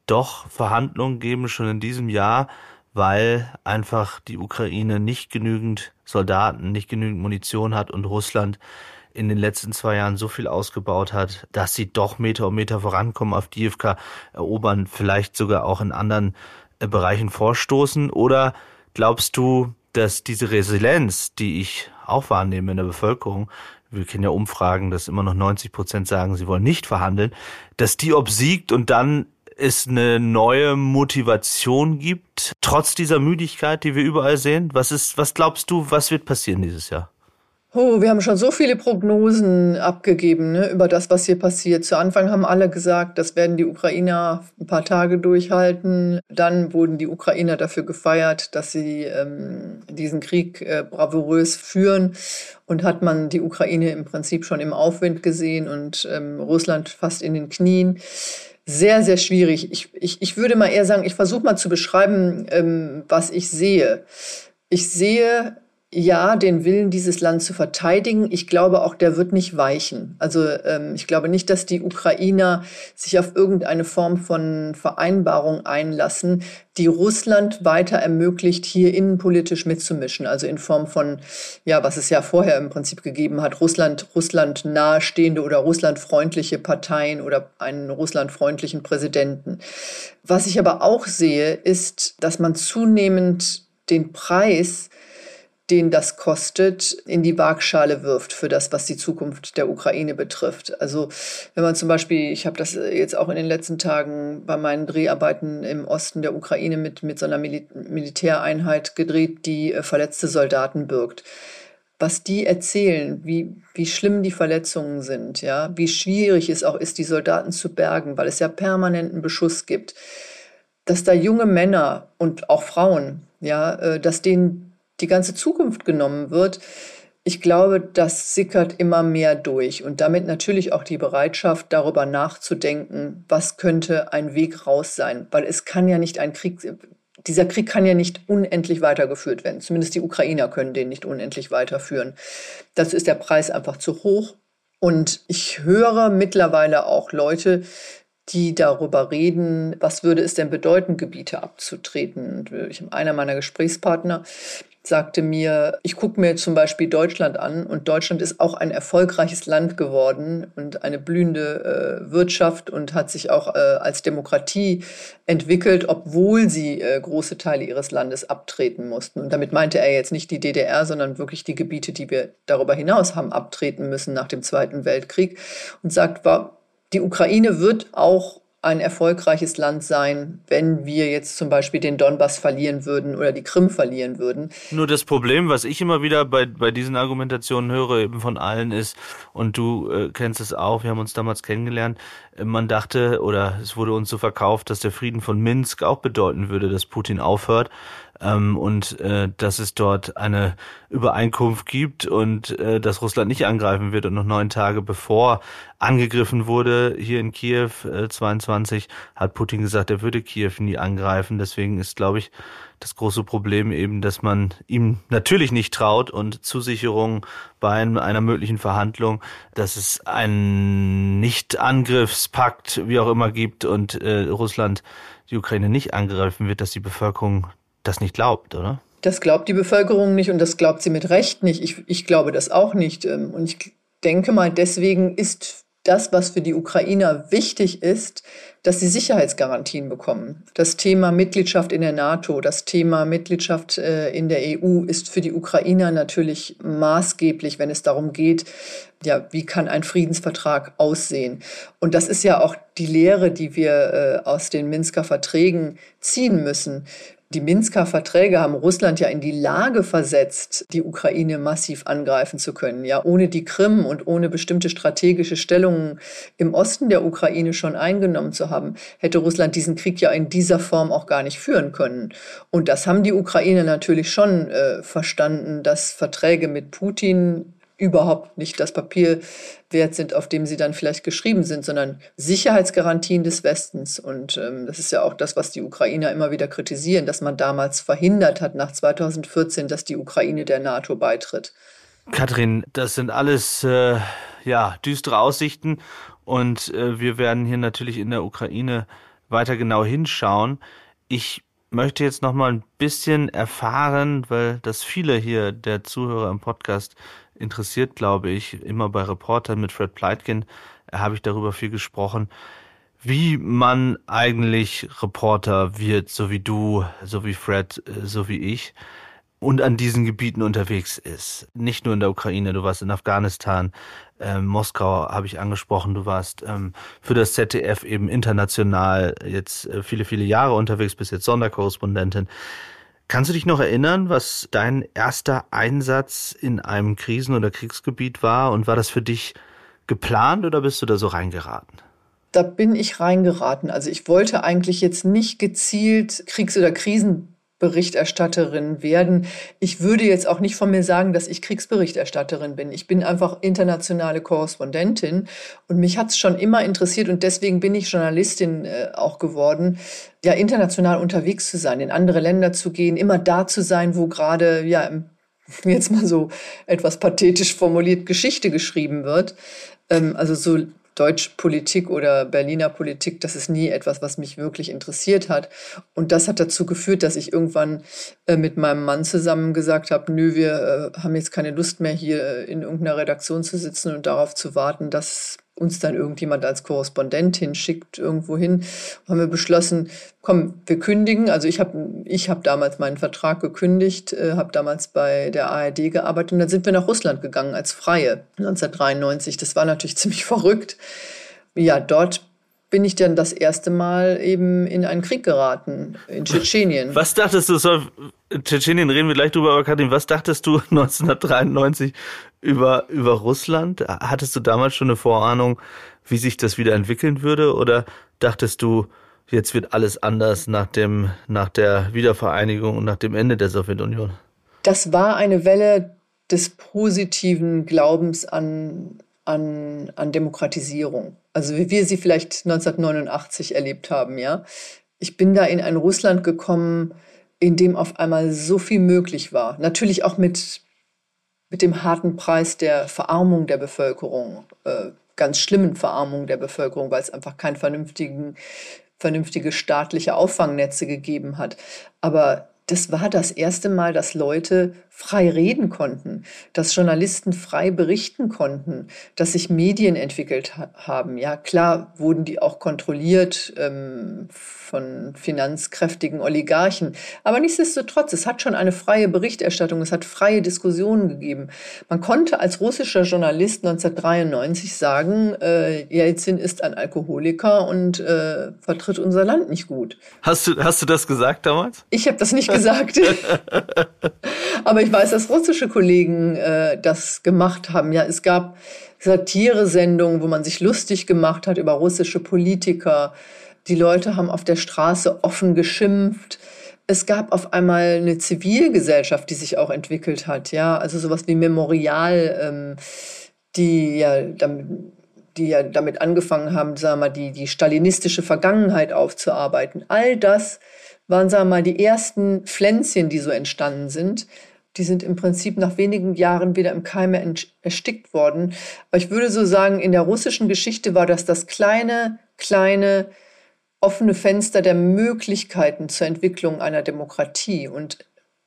doch Verhandlungen geben, schon in diesem Jahr, weil einfach die Ukraine nicht genügend Soldaten, nicht genügend Munition hat und Russland in den letzten zwei Jahren so viel ausgebaut hat, dass sie doch Meter um Meter vorankommen, auf die IFK erobern, vielleicht sogar auch in anderen äh, Bereichen vorstoßen? Oder glaubst du, dass diese Resilienz, die ich auch wahrnehme in der Bevölkerung, wir kennen ja Umfragen, dass immer noch 90 Prozent sagen, sie wollen nicht verhandeln, dass die obsiegt und dann es eine neue Motivation gibt, trotz dieser Müdigkeit, die wir überall sehen? Was ist, was glaubst du, was wird passieren dieses Jahr? Oh, wir haben schon so viele Prognosen abgegeben ne, über das, was hier passiert. Zu Anfang haben alle gesagt, das werden die Ukrainer ein paar Tage durchhalten. Dann wurden die Ukrainer dafür gefeiert, dass sie ähm, diesen Krieg äh, bravourös führen. Und hat man die Ukraine im Prinzip schon im Aufwind gesehen und ähm, Russland fast in den Knien. Sehr, sehr schwierig. Ich, ich, ich würde mal eher sagen, ich versuche mal zu beschreiben, ähm, was ich sehe. Ich sehe ja, den Willen, dieses Land zu verteidigen. Ich glaube auch, der wird nicht weichen. Also ähm, ich glaube nicht, dass die Ukrainer sich auf irgendeine Form von Vereinbarung einlassen, die Russland weiter ermöglicht, hier innenpolitisch mitzumischen. Also in Form von, ja, was es ja vorher im Prinzip gegeben hat, Russland, Russland nahestehende oder russlandfreundliche Parteien oder einen russlandfreundlichen Präsidenten. Was ich aber auch sehe, ist, dass man zunehmend den Preis den das kostet, in die Waagschale wirft für das, was die Zukunft der Ukraine betrifft. Also wenn man zum Beispiel, ich habe das jetzt auch in den letzten Tagen bei meinen Dreharbeiten im Osten der Ukraine mit, mit so einer Mil Militäreinheit gedreht, die äh, verletzte Soldaten birgt. Was die erzählen, wie, wie schlimm die Verletzungen sind, ja, wie schwierig es auch ist, die Soldaten zu bergen, weil es ja permanenten Beschuss gibt, dass da junge Männer und auch Frauen, ja, äh, dass denen die ganze Zukunft genommen wird, ich glaube, das sickert immer mehr durch und damit natürlich auch die Bereitschaft, darüber nachzudenken, was könnte ein Weg raus sein, weil es kann ja nicht ein Krieg, dieser Krieg kann ja nicht unendlich weitergeführt werden. Zumindest die Ukrainer können den nicht unendlich weiterführen. Dazu ist der Preis einfach zu hoch. Und ich höre mittlerweile auch Leute, die darüber reden, was würde es denn bedeuten, Gebiete abzutreten. Habe einer meiner Gesprächspartner, sagte mir, ich gucke mir zum Beispiel Deutschland an und Deutschland ist auch ein erfolgreiches Land geworden und eine blühende äh, Wirtschaft und hat sich auch äh, als Demokratie entwickelt, obwohl sie äh, große Teile ihres Landes abtreten mussten. Und damit meinte er jetzt nicht die DDR, sondern wirklich die Gebiete, die wir darüber hinaus haben abtreten müssen nach dem Zweiten Weltkrieg und sagt, war, die Ukraine wird auch ein erfolgreiches Land sein, wenn wir jetzt zum Beispiel den Donbass verlieren würden oder die Krim verlieren würden. Nur das Problem, was ich immer wieder bei, bei diesen Argumentationen höre, eben von allen ist, und du äh, kennst es auch, wir haben uns damals kennengelernt, äh, man dachte oder es wurde uns so verkauft, dass der Frieden von Minsk auch bedeuten würde, dass Putin aufhört ähm, und äh, dass es dort eine Übereinkunft gibt und äh, dass Russland nicht angreifen wird und noch neun Tage bevor angegriffen wurde hier in Kiew äh, 22 hat Putin gesagt, er würde Kiew nie angreifen. Deswegen ist, glaube ich, das große Problem eben, dass man ihm natürlich nicht traut und Zusicherungen bei einer möglichen Verhandlung, dass es einen Nicht-Angriffspakt, wie auch immer, gibt und äh, Russland die Ukraine nicht angreifen wird, dass die Bevölkerung das nicht glaubt, oder? Das glaubt die Bevölkerung nicht und das glaubt sie mit Recht nicht. Ich, ich glaube das auch nicht. Ähm, und ich denke mal, deswegen ist das, was für die Ukrainer wichtig ist, dass sie Sicherheitsgarantien bekommen. Das Thema Mitgliedschaft in der NATO, das Thema Mitgliedschaft äh, in der EU ist für die Ukrainer natürlich maßgeblich, wenn es darum geht, ja, wie kann ein Friedensvertrag aussehen? Und das ist ja auch die Lehre, die wir äh, aus den Minsker Verträgen ziehen müssen. Die Minsker Verträge haben Russland ja in die Lage versetzt, die Ukraine massiv angreifen zu können. Ja, ohne die Krim und ohne bestimmte strategische Stellungen im Osten der Ukraine schon eingenommen zu haben, hätte Russland diesen Krieg ja in dieser Form auch gar nicht führen können. Und das haben die Ukrainer natürlich schon äh, verstanden, dass Verträge mit Putin überhaupt nicht das Papier wert sind, auf dem sie dann vielleicht geschrieben sind, sondern Sicherheitsgarantien des Westens. Und ähm, das ist ja auch das, was die Ukrainer immer wieder kritisieren, dass man damals verhindert hat, nach 2014, dass die Ukraine der NATO beitritt. Katrin, das sind alles äh, ja, düstere Aussichten und äh, wir werden hier natürlich in der Ukraine weiter genau hinschauen. Ich möchte jetzt noch mal ein bisschen erfahren, weil das viele hier der Zuhörer im Podcast interessiert, glaube ich, immer bei Reportern mit Fred Pleitkin äh, habe ich darüber viel gesprochen, wie man eigentlich Reporter wird, so wie du, so wie Fred, äh, so wie ich und an diesen Gebieten unterwegs ist. Nicht nur in der Ukraine, du warst in Afghanistan, äh, Moskau habe ich angesprochen, du warst ähm, für das ZDF eben international jetzt äh, viele, viele Jahre unterwegs, bist jetzt Sonderkorrespondentin. Kannst du dich noch erinnern, was dein erster Einsatz in einem Krisen- oder Kriegsgebiet war? Und war das für dich geplant oder bist du da so reingeraten? Da bin ich reingeraten. Also ich wollte eigentlich jetzt nicht gezielt Kriegs- oder Krisen Berichterstatterin werden. Ich würde jetzt auch nicht von mir sagen, dass ich Kriegsberichterstatterin bin. Ich bin einfach internationale Korrespondentin und mich hat es schon immer interessiert und deswegen bin ich Journalistin äh, auch geworden, ja international unterwegs zu sein, in andere Länder zu gehen, immer da zu sein, wo gerade ja jetzt mal so etwas pathetisch formuliert Geschichte geschrieben wird. Ähm, also so Deutschpolitik oder Berliner Politik, das ist nie etwas, was mich wirklich interessiert hat. Und das hat dazu geführt, dass ich irgendwann äh, mit meinem Mann zusammen gesagt habe, nö, wir äh, haben jetzt keine Lust mehr hier äh, in irgendeiner Redaktion zu sitzen und darauf zu warten, dass uns dann irgendjemand als Korrespondentin schickt irgendwo hin, haben wir beschlossen, komm, wir kündigen. Also ich habe ich hab damals meinen Vertrag gekündigt, äh, habe damals bei der ARD gearbeitet und dann sind wir nach Russland gegangen als Freie 1993. Das war natürlich ziemlich verrückt. Ja, dort bin ich dann das erste Mal eben in einen Krieg geraten, in Tschetschenien. Was dachtest du, soll, Tschetschenien reden wir gleich drüber, aber Karin, was dachtest du 1993 über, über Russland? Hattest du damals schon eine Vorahnung, wie sich das wieder entwickeln würde? Oder dachtest du, jetzt wird alles anders nach dem, nach der Wiedervereinigung und nach dem Ende der Sowjetunion? Das war eine Welle des positiven Glaubens an, an, an Demokratisierung. Also wie wir sie vielleicht 1989 erlebt haben, ja. Ich bin da in ein Russland gekommen, in dem auf einmal so viel möglich war. Natürlich auch mit, mit dem harten Preis der Verarmung der Bevölkerung, äh, ganz schlimmen Verarmung der Bevölkerung, weil es einfach kein vernünftigen, vernünftige staatliche Auffangnetze gegeben hat. Aber das war das erste Mal, dass Leute frei reden konnten, dass Journalisten frei berichten konnten, dass sich Medien entwickelt ha haben. Ja, klar wurden die auch kontrolliert ähm, von finanzkräftigen Oligarchen, aber nichtsdestotrotz, es hat schon eine freie Berichterstattung, es hat freie Diskussionen gegeben. Man konnte als russischer Journalist 1993 sagen, äh, Jelzin ist ein Alkoholiker und äh, vertritt unser Land nicht gut. Hast du, hast du das gesagt damals? Ich habe das nicht gesagt. aber ich ich weiß, dass russische Kollegen äh, das gemacht haben. Ja, es gab Satiresendungen, wo man sich lustig gemacht hat über russische Politiker. Die Leute haben auf der Straße offen geschimpft. Es gab auf einmal eine Zivilgesellschaft, die sich auch entwickelt hat. Ja, also sowas wie Memorial, ähm, die ja damit, die ja damit angefangen haben, sagen wir mal, die, die stalinistische Vergangenheit aufzuarbeiten. All das waren, sagen wir mal, die ersten Pflänzchen, die so entstanden sind die sind im Prinzip nach wenigen Jahren wieder im Keime erstickt worden. Aber ich würde so sagen, in der russischen Geschichte war das das kleine, kleine, offene Fenster der Möglichkeiten zur Entwicklung einer Demokratie. Und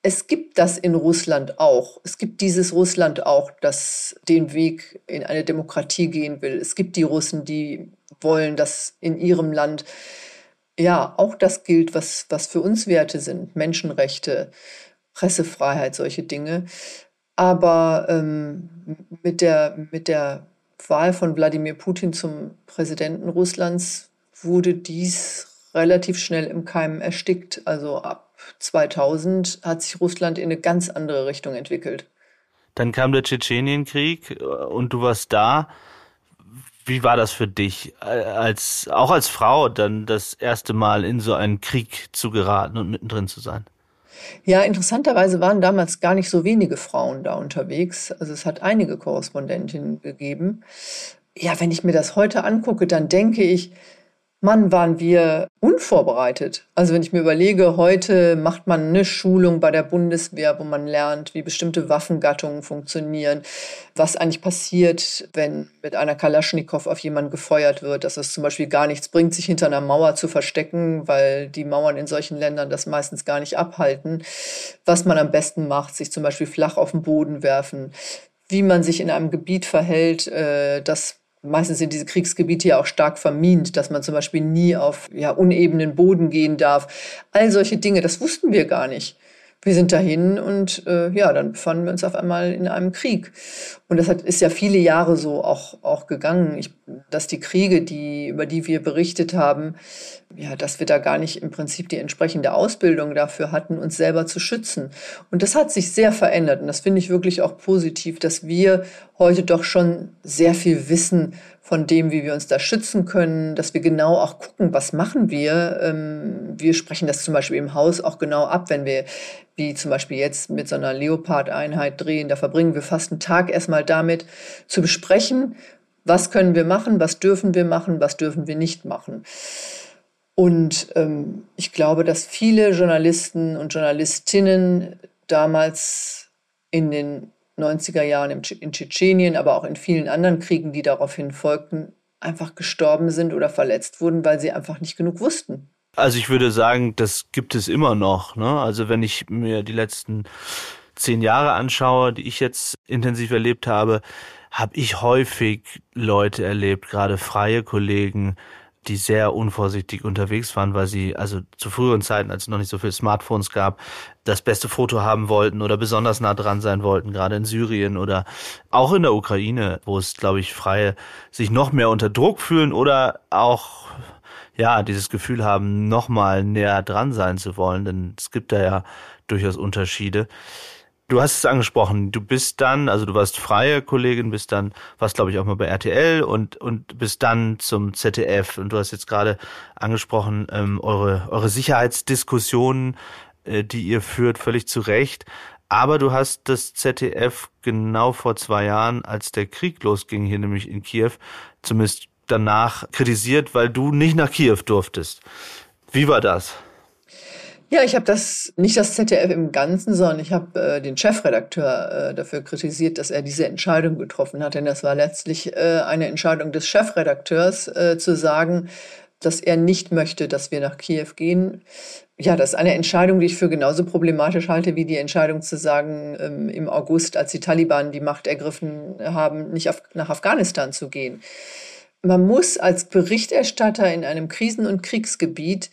es gibt das in Russland auch. Es gibt dieses Russland auch, das den Weg in eine Demokratie gehen will. Es gibt die Russen, die wollen, dass in ihrem Land ja auch das gilt, was, was für uns Werte sind, Menschenrechte, Pressefreiheit, solche Dinge. Aber ähm, mit, der, mit der Wahl von Wladimir Putin zum Präsidenten Russlands wurde dies relativ schnell im Keim erstickt. Also ab 2000 hat sich Russland in eine ganz andere Richtung entwickelt. Dann kam der Tschetschenienkrieg äh, und du warst da. Wie war das für dich, äh, als, auch als Frau, dann das erste Mal in so einen Krieg zu geraten und mittendrin zu sein? Ja, interessanterweise waren damals gar nicht so wenige Frauen da unterwegs. Also es hat einige Korrespondentinnen gegeben. Ja, wenn ich mir das heute angucke, dann denke ich, Mann, waren wir unvorbereitet. Also wenn ich mir überlege, heute macht man eine Schulung bei der Bundeswehr, wo man lernt, wie bestimmte Waffengattungen funktionieren, was eigentlich passiert, wenn mit einer Kalaschnikow auf jemanden gefeuert wird, dass es zum Beispiel gar nichts bringt, sich hinter einer Mauer zu verstecken, weil die Mauern in solchen Ländern das meistens gar nicht abhalten. Was man am besten macht, sich zum Beispiel flach auf den Boden werfen, wie man sich in einem Gebiet verhält, äh, das Meistens sind diese Kriegsgebiete ja auch stark vermint, dass man zum Beispiel nie auf ja, unebenen Boden gehen darf. All solche Dinge, das wussten wir gar nicht wir sind dahin und äh, ja, dann befanden wir uns auf einmal in einem Krieg. Und das hat, ist ja viele Jahre so auch, auch gegangen, ich, dass die Kriege, die, über die wir berichtet haben, ja, dass wir da gar nicht im Prinzip die entsprechende Ausbildung dafür hatten, uns selber zu schützen. Und das hat sich sehr verändert. Und das finde ich wirklich auch positiv, dass wir heute doch schon sehr viel wissen, von dem, wie wir uns da schützen können, dass wir genau auch gucken, was machen wir. Ähm, wir sprechen das zum Beispiel im Haus auch genau ab, wenn wir, wie zum Beispiel jetzt mit so einer Leopard-Einheit drehen, da verbringen wir fast einen Tag erstmal damit zu besprechen, was können wir machen, was dürfen wir machen, was dürfen wir nicht machen. Und ähm, ich glaube, dass viele Journalisten und Journalistinnen damals in den 90er Jahren in Tschetschenien, aber auch in vielen anderen Kriegen, die daraufhin folgten, einfach gestorben sind oder verletzt wurden, weil sie einfach nicht genug wussten. Also ich würde sagen, das gibt es immer noch. Ne? Also wenn ich mir die letzten zehn Jahre anschaue, die ich jetzt intensiv erlebt habe, habe ich häufig Leute erlebt, gerade freie Kollegen, die sehr unvorsichtig unterwegs waren, weil sie also zu früheren Zeiten, als es noch nicht so viele Smartphones gab, das beste Foto haben wollten oder besonders nah dran sein wollten, gerade in Syrien oder auch in der Ukraine, wo es, glaube ich, Freie sich noch mehr unter Druck fühlen oder auch ja, dieses Gefühl haben, noch mal näher dran sein zu wollen, denn es gibt da ja durchaus Unterschiede. Du hast es angesprochen, du bist dann, also du warst freie Kollegin, bist dann, warst glaube ich auch mal bei RTL und, und bist dann zum ZDF und du hast jetzt gerade angesprochen, ähm, eure, eure Sicherheitsdiskussionen, äh, die ihr führt, völlig zu Recht. Aber du hast das ZDF genau vor zwei Jahren, als der Krieg losging, hier nämlich in Kiew, zumindest danach kritisiert, weil du nicht nach Kiew durftest. Wie war das? Ja, ich habe das nicht das ZDF im Ganzen, sondern ich habe äh, den Chefredakteur äh, dafür kritisiert, dass er diese Entscheidung getroffen hat. Denn das war letztlich äh, eine Entscheidung des Chefredakteurs, äh, zu sagen, dass er nicht möchte, dass wir nach Kiew gehen. Ja, das ist eine Entscheidung, die ich für genauso problematisch halte, wie die Entscheidung zu sagen, ähm, im August, als die Taliban die Macht ergriffen haben, nicht auf, nach Afghanistan zu gehen. Man muss als Berichterstatter in einem Krisen- und Kriegsgebiet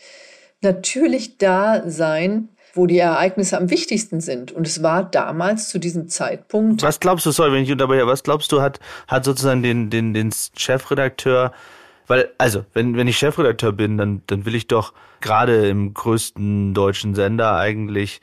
natürlich da sein, wo die Ereignisse am wichtigsten sind. Und es war damals zu diesem Zeitpunkt. Was glaubst du, sorry, wenn ich unterbreche, was glaubst du, hat, hat sozusagen den, den, den Chefredakteur, weil, also, wenn, wenn ich Chefredakteur bin, dann, dann will ich doch gerade im größten deutschen Sender eigentlich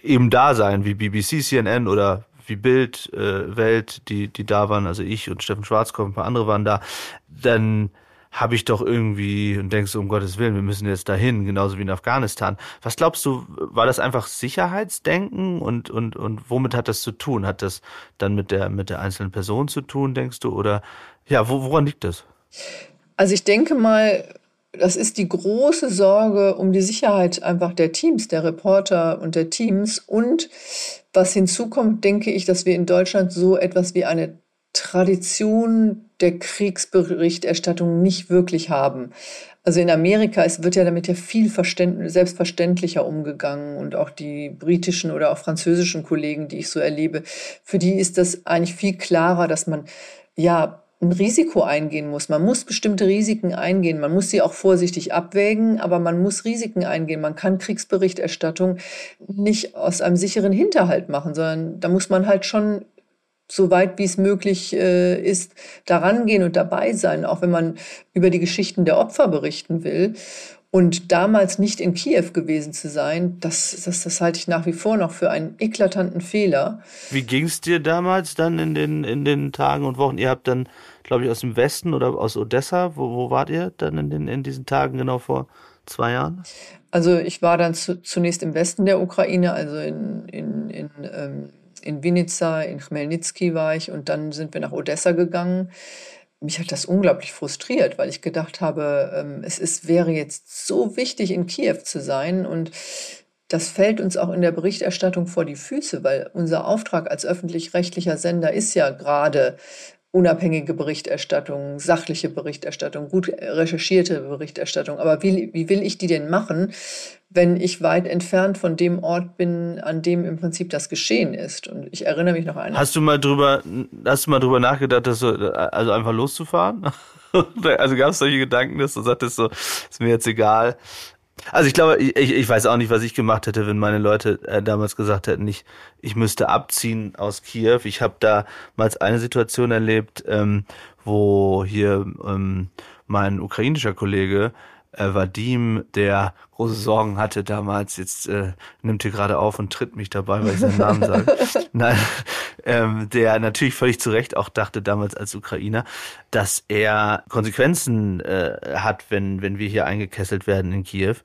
eben da sein, wie BBC, CNN oder wie Bild, äh, Welt, die, die da waren, also ich und Steffen Schwarzkopf, ein paar andere waren da, dann habe ich doch irgendwie und denkst, um Gottes Willen, wir müssen jetzt dahin, genauso wie in Afghanistan. Was glaubst du, war das einfach Sicherheitsdenken und, und, und womit hat das zu tun? Hat das dann mit der, mit der einzelnen Person zu tun, denkst du? Oder ja, wo, woran liegt das? Also ich denke mal, das ist die große Sorge um die Sicherheit einfach der Teams, der Reporter und der Teams. Und was hinzukommt, denke ich, dass wir in Deutschland so etwas wie eine Tradition der Kriegsberichterstattung nicht wirklich haben. Also in Amerika es wird ja damit ja viel selbstverständlicher umgegangen und auch die britischen oder auch französischen Kollegen, die ich so erlebe, für die ist das eigentlich viel klarer, dass man ja ein Risiko eingehen muss. Man muss bestimmte Risiken eingehen. Man muss sie auch vorsichtig abwägen, aber man muss Risiken eingehen. Man kann Kriegsberichterstattung nicht aus einem sicheren Hinterhalt machen, sondern da muss man halt schon so weit wie es möglich äh, ist, daran gehen und dabei sein, auch wenn man über die Geschichten der Opfer berichten will. Und damals nicht in Kiew gewesen zu sein, das, das, das halte ich nach wie vor noch für einen eklatanten Fehler. Wie ging es dir damals dann in den, in den Tagen und Wochen? Ihr habt dann, glaube ich, aus dem Westen oder aus Odessa, wo, wo wart ihr dann in, den, in diesen Tagen genau vor zwei Jahren? Also ich war dann zu, zunächst im Westen der Ukraine, also in, in, in, ähm, in Vinica, in Chmelnytsky war ich und dann sind wir nach Odessa gegangen. Mich hat das unglaublich frustriert, weil ich gedacht habe, ähm, es ist, wäre jetzt so wichtig, in Kiew zu sein und das fällt uns auch in der Berichterstattung vor die Füße, weil unser Auftrag als öffentlich-rechtlicher Sender ist ja gerade unabhängige Berichterstattung, sachliche Berichterstattung, gut recherchierte Berichterstattung. Aber wie, wie will ich die denn machen, wenn ich weit entfernt von dem Ort bin, an dem im Prinzip das Geschehen ist? Und ich erinnere mich noch an. Hast du mal drüber, hast du mal drüber nachgedacht, dass du, also einfach loszufahren? also gab es solche Gedanken, dass du sagtest so, ist mir jetzt egal, also ich glaube, ich, ich weiß auch nicht, was ich gemacht hätte, wenn meine Leute äh, damals gesagt hätten, ich, ich müsste abziehen aus Kiew. Ich habe damals eine Situation erlebt, ähm, wo hier ähm, mein ukrainischer Kollege äh, Vadim, der große Sorgen hatte damals, jetzt äh, nimmt hier gerade auf und tritt mich dabei, weil ich seinen Namen sage. Nein, ähm, der natürlich völlig zu Recht auch dachte damals als Ukrainer, dass er Konsequenzen äh, hat, wenn, wenn wir hier eingekesselt werden in Kiew.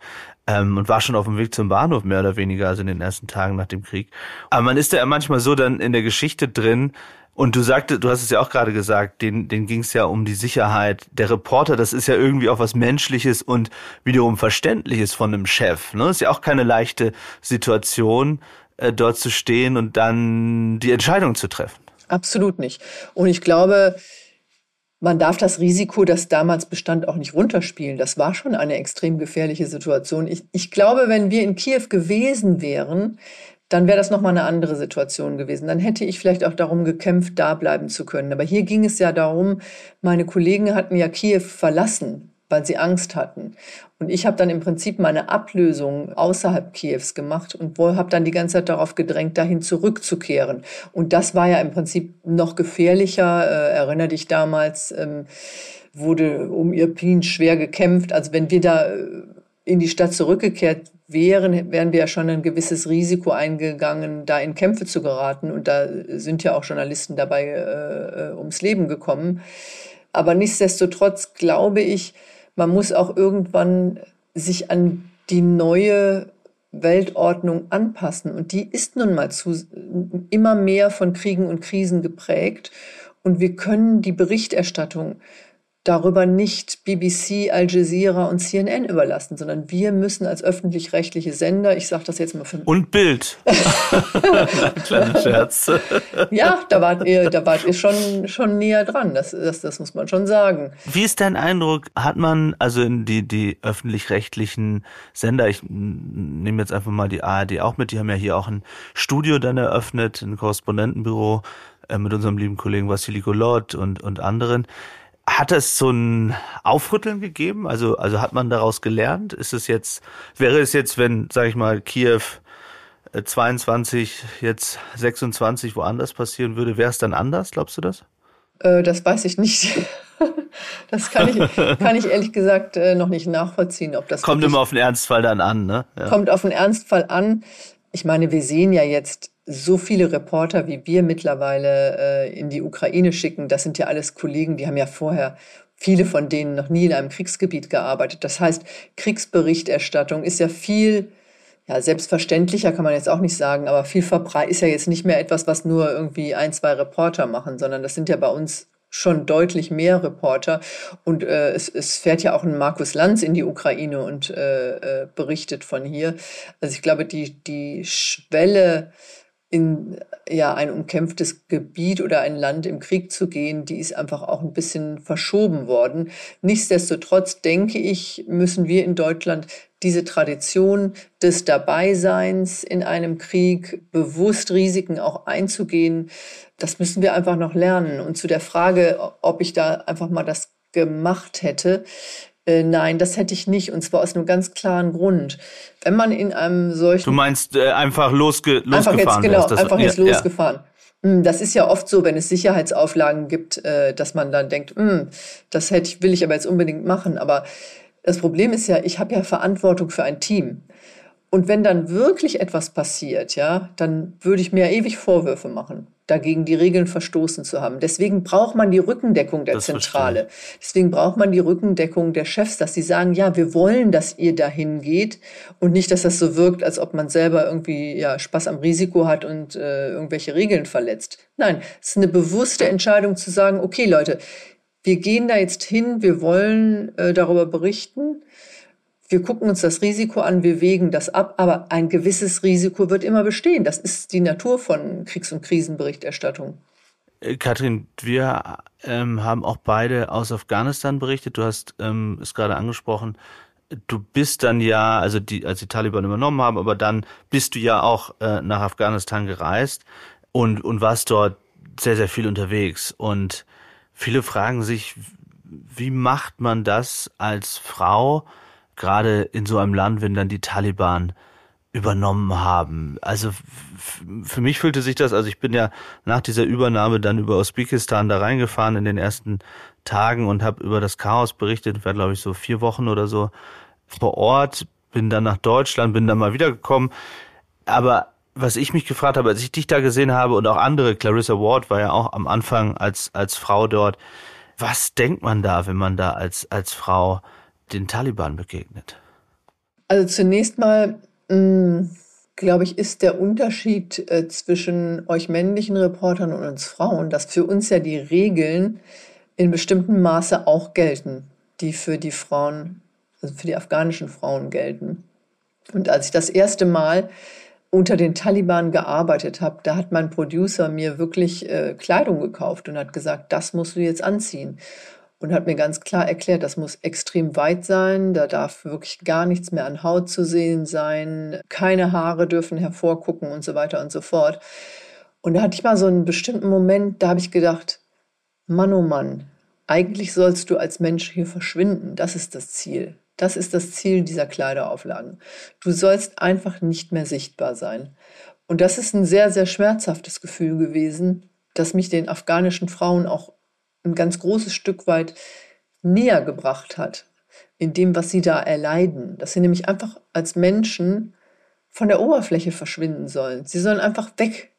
Ähm, und war schon auf dem Weg zum Bahnhof, mehr oder weniger, also in den ersten Tagen nach dem Krieg. Aber man ist da ja manchmal so dann in der Geschichte drin, und du sagte, du hast es ja auch gerade gesagt, den, den ging es ja um die Sicherheit. Der Reporter, das ist ja irgendwie auch was Menschliches und wiederum Verständliches von einem Chef. Ne? Ist ja auch keine leichte Situation, äh, dort zu stehen und dann die Entscheidung zu treffen. Absolut nicht. Und ich glaube, man darf das Risiko, das damals bestand, auch nicht runterspielen. Das war schon eine extrem gefährliche Situation. Ich, ich glaube, wenn wir in Kiew gewesen wären, dann wäre das nochmal eine andere Situation gewesen. Dann hätte ich vielleicht auch darum gekämpft, da bleiben zu können. Aber hier ging es ja darum, meine Kollegen hatten ja Kiew verlassen, weil sie Angst hatten. Und ich habe dann im Prinzip meine Ablösung außerhalb Kiews gemacht und habe dann die ganze Zeit darauf gedrängt, dahin zurückzukehren. Und das war ja im Prinzip noch gefährlicher. Äh, erinnere dich damals, ähm, wurde um Irpin schwer gekämpft. Also wenn wir da äh, in die Stadt zurückgekehrt wären, wären wir ja schon ein gewisses Risiko eingegangen, da in Kämpfe zu geraten. Und da sind ja auch Journalisten dabei äh, äh, ums Leben gekommen. Aber nichtsdestotrotz glaube ich, man muss auch irgendwann sich an die neue Weltordnung anpassen. Und die ist nun mal zu, immer mehr von Kriegen und Krisen geprägt. Und wir können die Berichterstattung darüber nicht BBC, Al Jazeera und CNN überlassen, sondern wir müssen als öffentlich-rechtliche Sender, ich sage das jetzt mal für und Bild, kleiner Scherz. ja, da wart ihr, da wart ihr schon schon näher dran. Das, das, das muss man schon sagen. Wie ist dein Eindruck? Hat man also in die die öffentlich-rechtlichen Sender? Ich nehme jetzt einfach mal die ARD auch mit. Die haben ja hier auch ein Studio dann eröffnet, ein Korrespondentenbüro äh, mit unserem lieben Kollegen Vassili Golot und und anderen. Hat es so ein Aufrütteln gegeben? Also, also hat man daraus gelernt? Ist es jetzt, wäre es jetzt, wenn, sage ich mal, Kiew 22, äh, jetzt 26 woanders passieren würde, wäre es dann anders? Glaubst du das? Äh, das weiß ich nicht. Das kann ich, kann ich ehrlich gesagt äh, noch nicht nachvollziehen, ob das kommt immer auf den Ernstfall dann an, ne? Ja. Kommt auf den Ernstfall an. Ich meine, wir sehen ja jetzt so viele Reporter, wie wir mittlerweile äh, in die Ukraine schicken, das sind ja alles Kollegen, die haben ja vorher viele von denen noch nie in einem Kriegsgebiet gearbeitet. Das heißt, Kriegsberichterstattung ist ja viel, ja, selbstverständlicher kann man jetzt auch nicht sagen, aber viel verbreitet ist ja jetzt nicht mehr etwas, was nur irgendwie ein, zwei Reporter machen, sondern das sind ja bei uns schon deutlich mehr Reporter. Und äh, es, es fährt ja auch ein Markus Lanz in die Ukraine und äh, äh, berichtet von hier. Also ich glaube, die, die Schwelle, in ja ein umkämpftes Gebiet oder ein Land im Krieg zu gehen, die ist einfach auch ein bisschen verschoben worden. Nichtsdestotrotz denke ich, müssen wir in Deutschland diese Tradition des Dabeiseins in einem Krieg, bewusst Risiken auch einzugehen, das müssen wir einfach noch lernen. Und zu der Frage, ob ich da einfach mal das gemacht hätte, äh, nein, das hätte ich nicht. Und zwar aus einem ganz klaren Grund. Wenn man in einem solchen. Du meinst äh, einfach losge losgefahren? Einfach jetzt, genau, das, einfach jetzt ja, losgefahren. Ja. Hm, das ist ja oft so, wenn es Sicherheitsauflagen gibt, äh, dass man dann denkt, hm, das hätte ich, will ich aber jetzt unbedingt machen. Aber das Problem ist ja, ich habe ja Verantwortung für ein Team. Und wenn dann wirklich etwas passiert, ja, dann würde ich mir ewig Vorwürfe machen, dagegen die Regeln verstoßen zu haben. Deswegen braucht man die Rückendeckung der das Zentrale. Deswegen braucht man die Rückendeckung der Chefs, dass sie sagen, ja, wir wollen, dass ihr dahin geht und nicht, dass das so wirkt, als ob man selber irgendwie ja, Spaß am Risiko hat und äh, irgendwelche Regeln verletzt. Nein, es ist eine bewusste Entscheidung zu sagen, okay, Leute, wir gehen da jetzt hin, wir wollen äh, darüber berichten wir gucken uns das Risiko an, wir wägen das ab, aber ein gewisses Risiko wird immer bestehen. Das ist die Natur von Kriegs- und Krisenberichterstattung. Äh, Katrin, wir ähm, haben auch beide aus Afghanistan berichtet. Du hast ähm, es gerade angesprochen. Du bist dann ja, also die, als die Taliban übernommen haben, aber dann bist du ja auch äh, nach Afghanistan gereist und, und warst dort sehr, sehr viel unterwegs. Und viele fragen sich, wie macht man das als Frau, gerade in so einem Land, wenn dann die Taliban übernommen haben. Also für mich fühlte sich das, also ich bin ja nach dieser Übernahme dann über Usbekistan da reingefahren in den ersten Tagen und habe über das Chaos berichtet, war glaube ich so vier Wochen oder so vor Ort, bin dann nach Deutschland, bin dann mal wiedergekommen. Aber was ich mich gefragt habe, als ich dich da gesehen habe und auch andere, Clarissa Ward war ja auch am Anfang als, als Frau dort, was denkt man da, wenn man da als, als Frau den Taliban begegnet? Also zunächst mal, mm, glaube ich, ist der Unterschied äh, zwischen euch männlichen Reportern und uns Frauen, dass für uns ja die Regeln in bestimmtem Maße auch gelten, die für die Frauen, also für die afghanischen Frauen gelten. Und als ich das erste Mal unter den Taliban gearbeitet habe, da hat mein Producer mir wirklich äh, Kleidung gekauft und hat gesagt, das musst du jetzt anziehen und hat mir ganz klar erklärt, das muss extrem weit sein, da darf wirklich gar nichts mehr an Haut zu sehen sein, keine Haare dürfen hervorgucken und so weiter und so fort. Und da hatte ich mal so einen bestimmten Moment, da habe ich gedacht, Mann, oh Mann, eigentlich sollst du als Mensch hier verschwinden. Das ist das Ziel. Das ist das Ziel dieser Kleiderauflagen. Du sollst einfach nicht mehr sichtbar sein. Und das ist ein sehr, sehr schmerzhaftes Gefühl gewesen, das mich den afghanischen Frauen auch ein ganz großes Stück weit näher gebracht hat in dem, was sie da erleiden. Dass sie nämlich einfach als Menschen von der Oberfläche verschwinden sollen. Sie sollen einfach weg.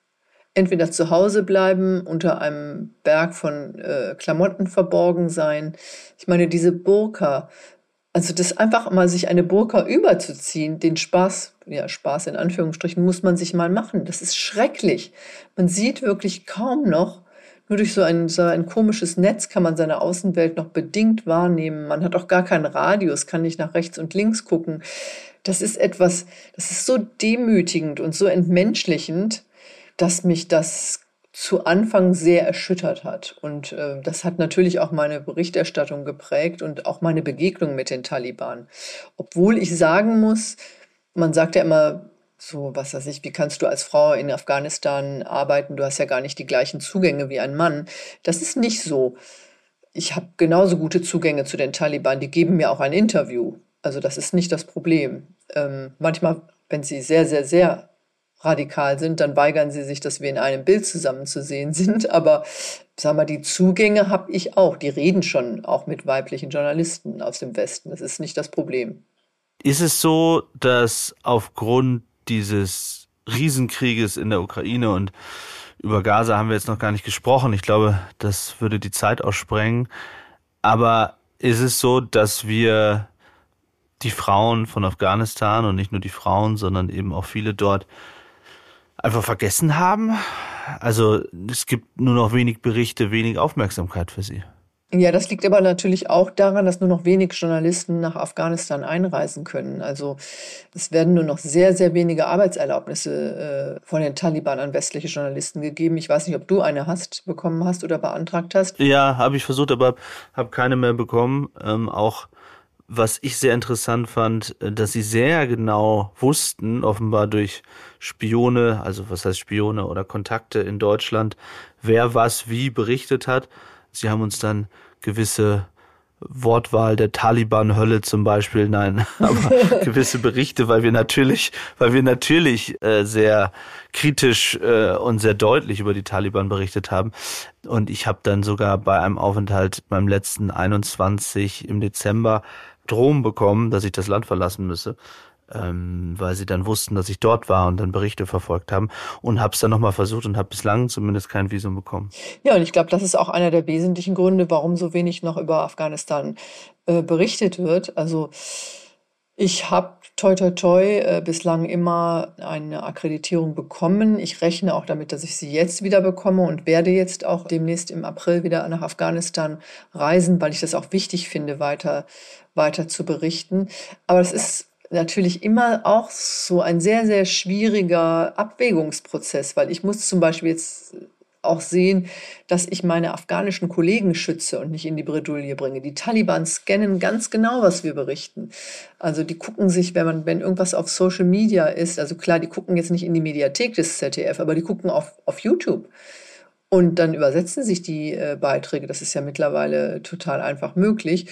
Entweder zu Hause bleiben, unter einem Berg von äh, Klamotten verborgen sein. Ich meine, diese Burka, also das einfach mal sich eine Burka überzuziehen, den Spaß, ja Spaß in Anführungsstrichen, muss man sich mal machen. Das ist schrecklich. Man sieht wirklich kaum noch, nur durch so ein, so ein komisches Netz kann man seine Außenwelt noch bedingt wahrnehmen. Man hat auch gar keinen Radius, kann nicht nach rechts und links gucken. Das ist etwas, das ist so demütigend und so entmenschlichend, dass mich das zu Anfang sehr erschüttert hat. Und äh, das hat natürlich auch meine Berichterstattung geprägt und auch meine Begegnung mit den Taliban. Obwohl ich sagen muss, man sagt ja immer, so, was weiß ich, wie kannst du als Frau in Afghanistan arbeiten? Du hast ja gar nicht die gleichen Zugänge wie ein Mann. Das ist nicht so. Ich habe genauso gute Zugänge zu den Taliban. Die geben mir auch ein Interview. Also das ist nicht das Problem. Ähm, manchmal, wenn sie sehr, sehr, sehr radikal sind, dann weigern sie sich, dass wir in einem Bild zusammen zu sehen sind. Aber sag mal, die Zugänge habe ich auch. Die reden schon auch mit weiblichen Journalisten aus dem Westen. Das ist nicht das Problem. Ist es so, dass aufgrund dieses Riesenkrieges in der Ukraine und über Gaza haben wir jetzt noch gar nicht gesprochen. Ich glaube, das würde die Zeit aussprengen. Aber ist es so, dass wir die Frauen von Afghanistan und nicht nur die Frauen, sondern eben auch viele dort einfach vergessen haben? Also es gibt nur noch wenig Berichte, wenig Aufmerksamkeit für sie. Ja, das liegt aber natürlich auch daran, dass nur noch wenig Journalisten nach Afghanistan einreisen können. Also es werden nur noch sehr, sehr wenige Arbeitserlaubnisse äh, von den Taliban an westliche Journalisten gegeben. Ich weiß nicht, ob du eine hast, bekommen hast oder beantragt hast. Ja, habe ich versucht, aber habe keine mehr bekommen. Ähm, auch was ich sehr interessant fand, äh, dass sie sehr genau wussten, offenbar durch Spione, also was heißt Spione oder Kontakte in Deutschland, wer was wie berichtet hat. Sie haben uns dann gewisse Wortwahl der Taliban-Hölle zum Beispiel, nein, aber gewisse Berichte, weil wir natürlich, weil wir natürlich äh, sehr kritisch äh, und sehr deutlich über die Taliban berichtet haben. Und ich habe dann sogar bei einem Aufenthalt beim letzten 21 im Dezember Drohungen bekommen, dass ich das Land verlassen müsse ähm, weil sie dann wussten, dass ich dort war und dann Berichte verfolgt haben und habe es dann nochmal versucht und habe bislang zumindest kein Visum bekommen. Ja, und ich glaube, das ist auch einer der wesentlichen Gründe, warum so wenig noch über Afghanistan äh, berichtet wird. Also ich habe toi toi toi äh, bislang immer eine Akkreditierung bekommen. Ich rechne auch damit, dass ich sie jetzt wieder bekomme und werde jetzt auch demnächst im April wieder nach Afghanistan reisen, weil ich das auch wichtig finde, weiter, weiter zu berichten. Aber es ist natürlich immer auch so ein sehr, sehr schwieriger Abwägungsprozess, weil ich muss zum Beispiel jetzt auch sehen, dass ich meine afghanischen Kollegen schütze und nicht in die Bredouille bringe. Die Taliban scannen ganz genau, was wir berichten. Also die gucken sich, wenn man, wenn irgendwas auf Social Media ist, also klar, die gucken jetzt nicht in die Mediathek des ZDF, aber die gucken auf, auf YouTube. Und dann übersetzen sich die äh, Beiträge. Das ist ja mittlerweile total einfach möglich.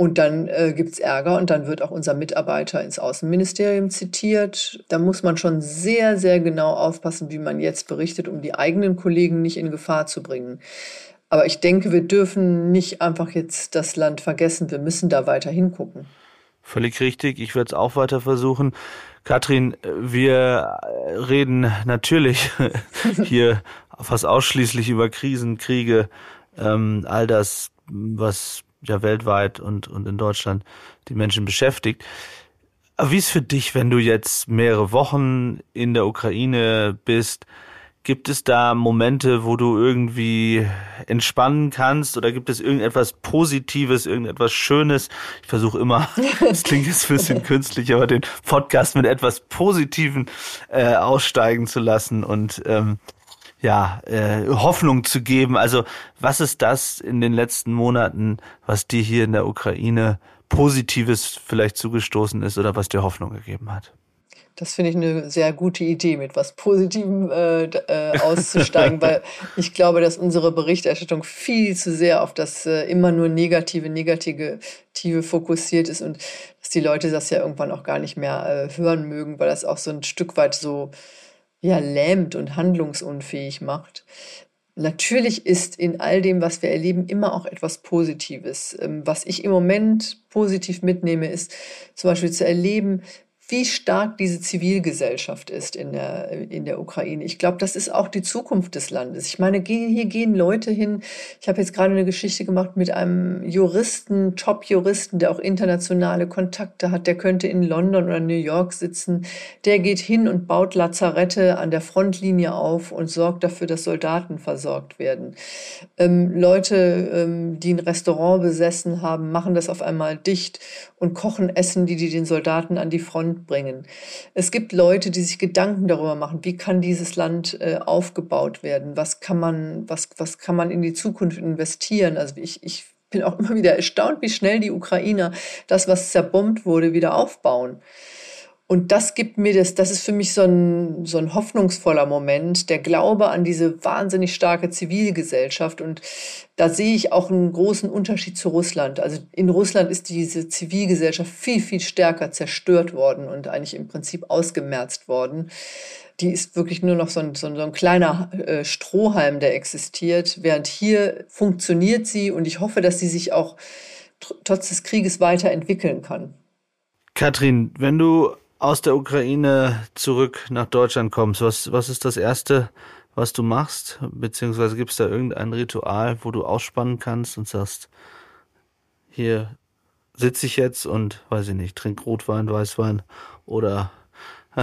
Und dann äh, gibt es Ärger und dann wird auch unser Mitarbeiter ins Außenministerium zitiert. Da muss man schon sehr, sehr genau aufpassen, wie man jetzt berichtet, um die eigenen Kollegen nicht in Gefahr zu bringen. Aber ich denke, wir dürfen nicht einfach jetzt das Land vergessen. Wir müssen da weiter hingucken. Völlig richtig. Ich werde es auch weiter versuchen. Katrin, wir reden natürlich hier fast ausschließlich über Krisen, Kriege, ähm, all das, was ja weltweit und, und in Deutschland die Menschen beschäftigt. Aber wie ist für dich, wenn du jetzt mehrere Wochen in der Ukraine bist? Gibt es da Momente, wo du irgendwie entspannen kannst oder gibt es irgendetwas Positives, irgendetwas Schönes? Ich versuche immer, das klingt jetzt ein bisschen künstlich, aber den Podcast mit etwas Positiven äh, aussteigen zu lassen und ähm, ja, äh, Hoffnung zu geben. Also was ist das in den letzten Monaten, was dir hier in der Ukraine Positives vielleicht zugestoßen ist oder was dir Hoffnung gegeben hat? Das finde ich eine sehr gute Idee, mit was Positivem äh, äh, auszusteigen, weil ich glaube, dass unsere Berichterstattung viel zu sehr auf das äh, immer nur Negative, Negative fokussiert ist und dass die Leute das ja irgendwann auch gar nicht mehr äh, hören mögen, weil das auch so ein Stück weit so ja, lähmt und handlungsunfähig macht. Natürlich ist in all dem, was wir erleben, immer auch etwas Positives. Ähm, was ich im Moment positiv mitnehme, ist zum Beispiel zu erleben, wie stark diese Zivilgesellschaft ist in der, in der Ukraine. Ich glaube, das ist auch die Zukunft des Landes. Ich meine, hier gehen Leute hin. Ich habe jetzt gerade eine Geschichte gemacht mit einem Juristen, Top-Juristen, der auch internationale Kontakte hat. Der könnte in London oder New York sitzen. Der geht hin und baut Lazarette an der Frontlinie auf und sorgt dafür, dass Soldaten versorgt werden. Ähm, Leute, ähm, die ein Restaurant besessen haben, machen das auf einmal dicht und kochen Essen, die die den Soldaten an die Front bringen. Es gibt Leute, die sich Gedanken darüber machen, wie kann dieses Land äh, aufgebaut werden, was kann man, was, was kann man in die Zukunft investieren. Also ich, ich bin auch immer wieder erstaunt, wie schnell die Ukrainer das, was zerbombt wurde, wieder aufbauen. Und das gibt mir das, das ist für mich so ein, so ein hoffnungsvoller Moment, der Glaube an diese wahnsinnig starke Zivilgesellschaft. Und da sehe ich auch einen großen Unterschied zu Russland. Also in Russland ist diese Zivilgesellschaft viel, viel stärker zerstört worden und eigentlich im Prinzip ausgemerzt worden. Die ist wirklich nur noch so ein, so ein, so ein kleiner äh, Strohhalm, der existiert, während hier funktioniert sie und ich hoffe, dass sie sich auch tr trotz des Krieges weiterentwickeln kann. Katrin, wenn du aus der Ukraine zurück nach Deutschland kommst, was, was ist das Erste, was du machst? Beziehungsweise gibt es da irgendein Ritual, wo du ausspannen kannst und sagst, hier sitze ich jetzt und, weiß ich nicht, trink Rotwein, Weißwein oder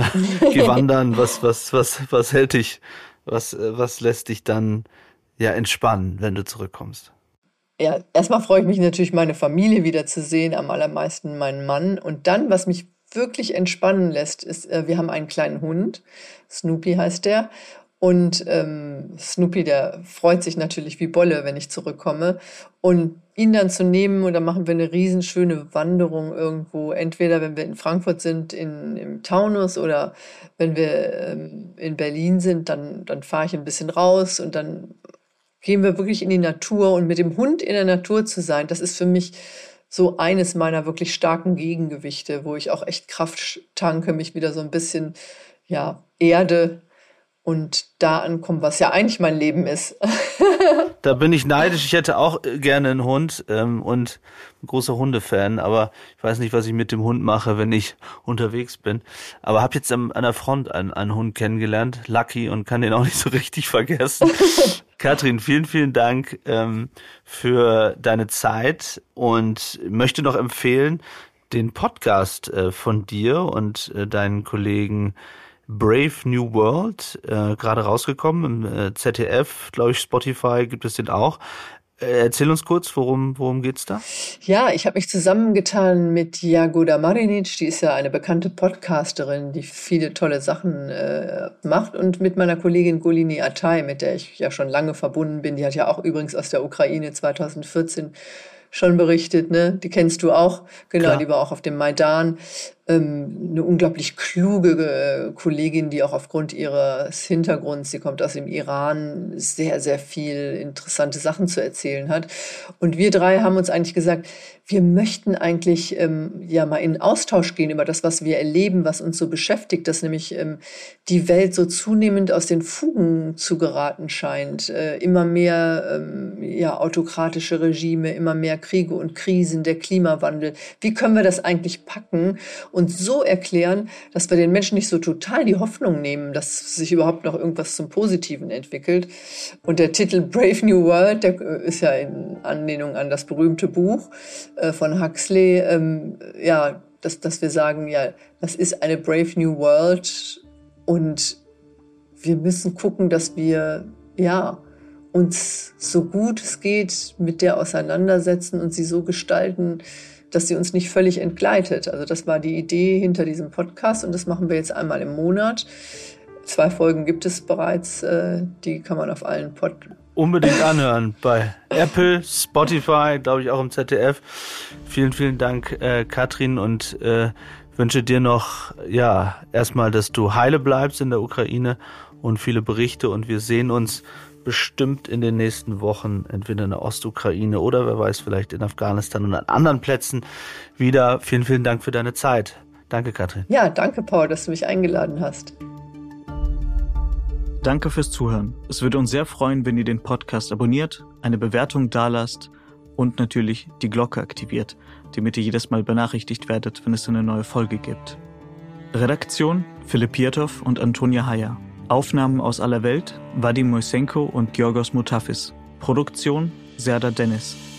geh wandern, was, was, was, was hält dich, was, was lässt dich dann ja entspannen, wenn du zurückkommst? Ja, erstmal freue ich mich natürlich, meine Familie wiederzusehen, am allermeisten meinen Mann. Und dann, was mich wirklich entspannen lässt, ist, äh, wir haben einen kleinen Hund, Snoopy heißt der, Und ähm, Snoopy, der freut sich natürlich wie Bolle, wenn ich zurückkomme. Und ihn dann zu nehmen und dann machen wir eine riesenschöne Wanderung irgendwo. Entweder wenn wir in Frankfurt sind, in, im Taunus oder wenn wir ähm, in Berlin sind, dann, dann fahre ich ein bisschen raus und dann gehen wir wirklich in die Natur. Und mit dem Hund in der Natur zu sein, das ist für mich so eines meiner wirklich starken Gegengewichte, wo ich auch echt Kraft tanke, mich wieder so ein bisschen ja, erde und da ankommen, was ja eigentlich mein Leben ist. da bin ich neidisch. Ich hätte auch äh, gerne einen Hund ähm, und ein großer Hundefan, aber ich weiß nicht, was ich mit dem Hund mache, wenn ich unterwegs bin. Aber habe jetzt am, an der Front einen, einen Hund kennengelernt, Lucky, und kann den auch nicht so richtig vergessen. Katrin, vielen, vielen Dank ähm, für deine Zeit und möchte noch empfehlen, den Podcast äh, von dir und äh, deinen Kollegen Brave New World, äh, gerade rausgekommen im äh, ZDF, glaube ich, Spotify gibt es den auch. Äh, erzähl uns kurz, worum, worum geht's da? Ja, ich habe mich zusammengetan mit Jagoda Marinic, die ist ja eine bekannte Podcasterin, die viele tolle Sachen äh, macht und mit meiner Kollegin Golini Atay, mit der ich ja schon lange verbunden bin. Die hat ja auch übrigens aus der Ukraine 2014 schon berichtet, ne? Die kennst du auch. Genau, Klar. die war auch auf dem Maidan eine unglaublich kluge äh, Kollegin, die auch aufgrund ihres Hintergrunds, sie kommt aus dem Iran, sehr, sehr viel interessante Sachen zu erzählen hat. Und wir drei haben uns eigentlich gesagt, wir möchten eigentlich ähm, ja mal in Austausch gehen über das, was wir erleben, was uns so beschäftigt, dass nämlich ähm, die Welt so zunehmend aus den Fugen zu geraten scheint. Äh, immer mehr ähm, ja, autokratische Regime, immer mehr Kriege und Krisen, der Klimawandel. Wie können wir das eigentlich packen und so erklären, dass wir den Menschen nicht so total die Hoffnung nehmen, dass sich überhaupt noch irgendwas zum Positiven entwickelt? Und der Titel Brave New World, der äh, ist ja in Anlehnung an das berühmte Buch äh, von Huxley, ähm, ja, dass, dass wir sagen, ja, das ist eine Brave New World und wir müssen gucken, dass wir, ja, uns so gut es geht mit der auseinandersetzen und sie so gestalten, dass sie uns nicht völlig entgleitet. Also das war die Idee hinter diesem Podcast und das machen wir jetzt einmal im Monat. Zwei Folgen gibt es bereits, äh, die kann man auf allen Pod unbedingt anhören bei Apple, Spotify, glaube ich auch im ZDF. Vielen, vielen Dank, äh, Katrin, und äh, wünsche dir noch, ja, erstmal, dass du heile bleibst in der Ukraine und viele Berichte und wir sehen uns bestimmt in den nächsten Wochen entweder in der Ostukraine oder wer weiß, vielleicht in Afghanistan und an anderen Plätzen wieder. Vielen, vielen Dank für deine Zeit. Danke, Katrin. Ja, danke, Paul, dass du mich eingeladen hast. Danke fürs Zuhören. Es würde uns sehr freuen, wenn ihr den Podcast abonniert, eine Bewertung dalasst und natürlich die Glocke aktiviert, damit ihr jedes Mal benachrichtigt werdet, wenn es eine neue Folge gibt. Redaktion Philipp Pietow und Antonia Heyer. Aufnahmen aus aller Welt Vadim Moisenko und Georgos Mutafis. Produktion Serda Dennis.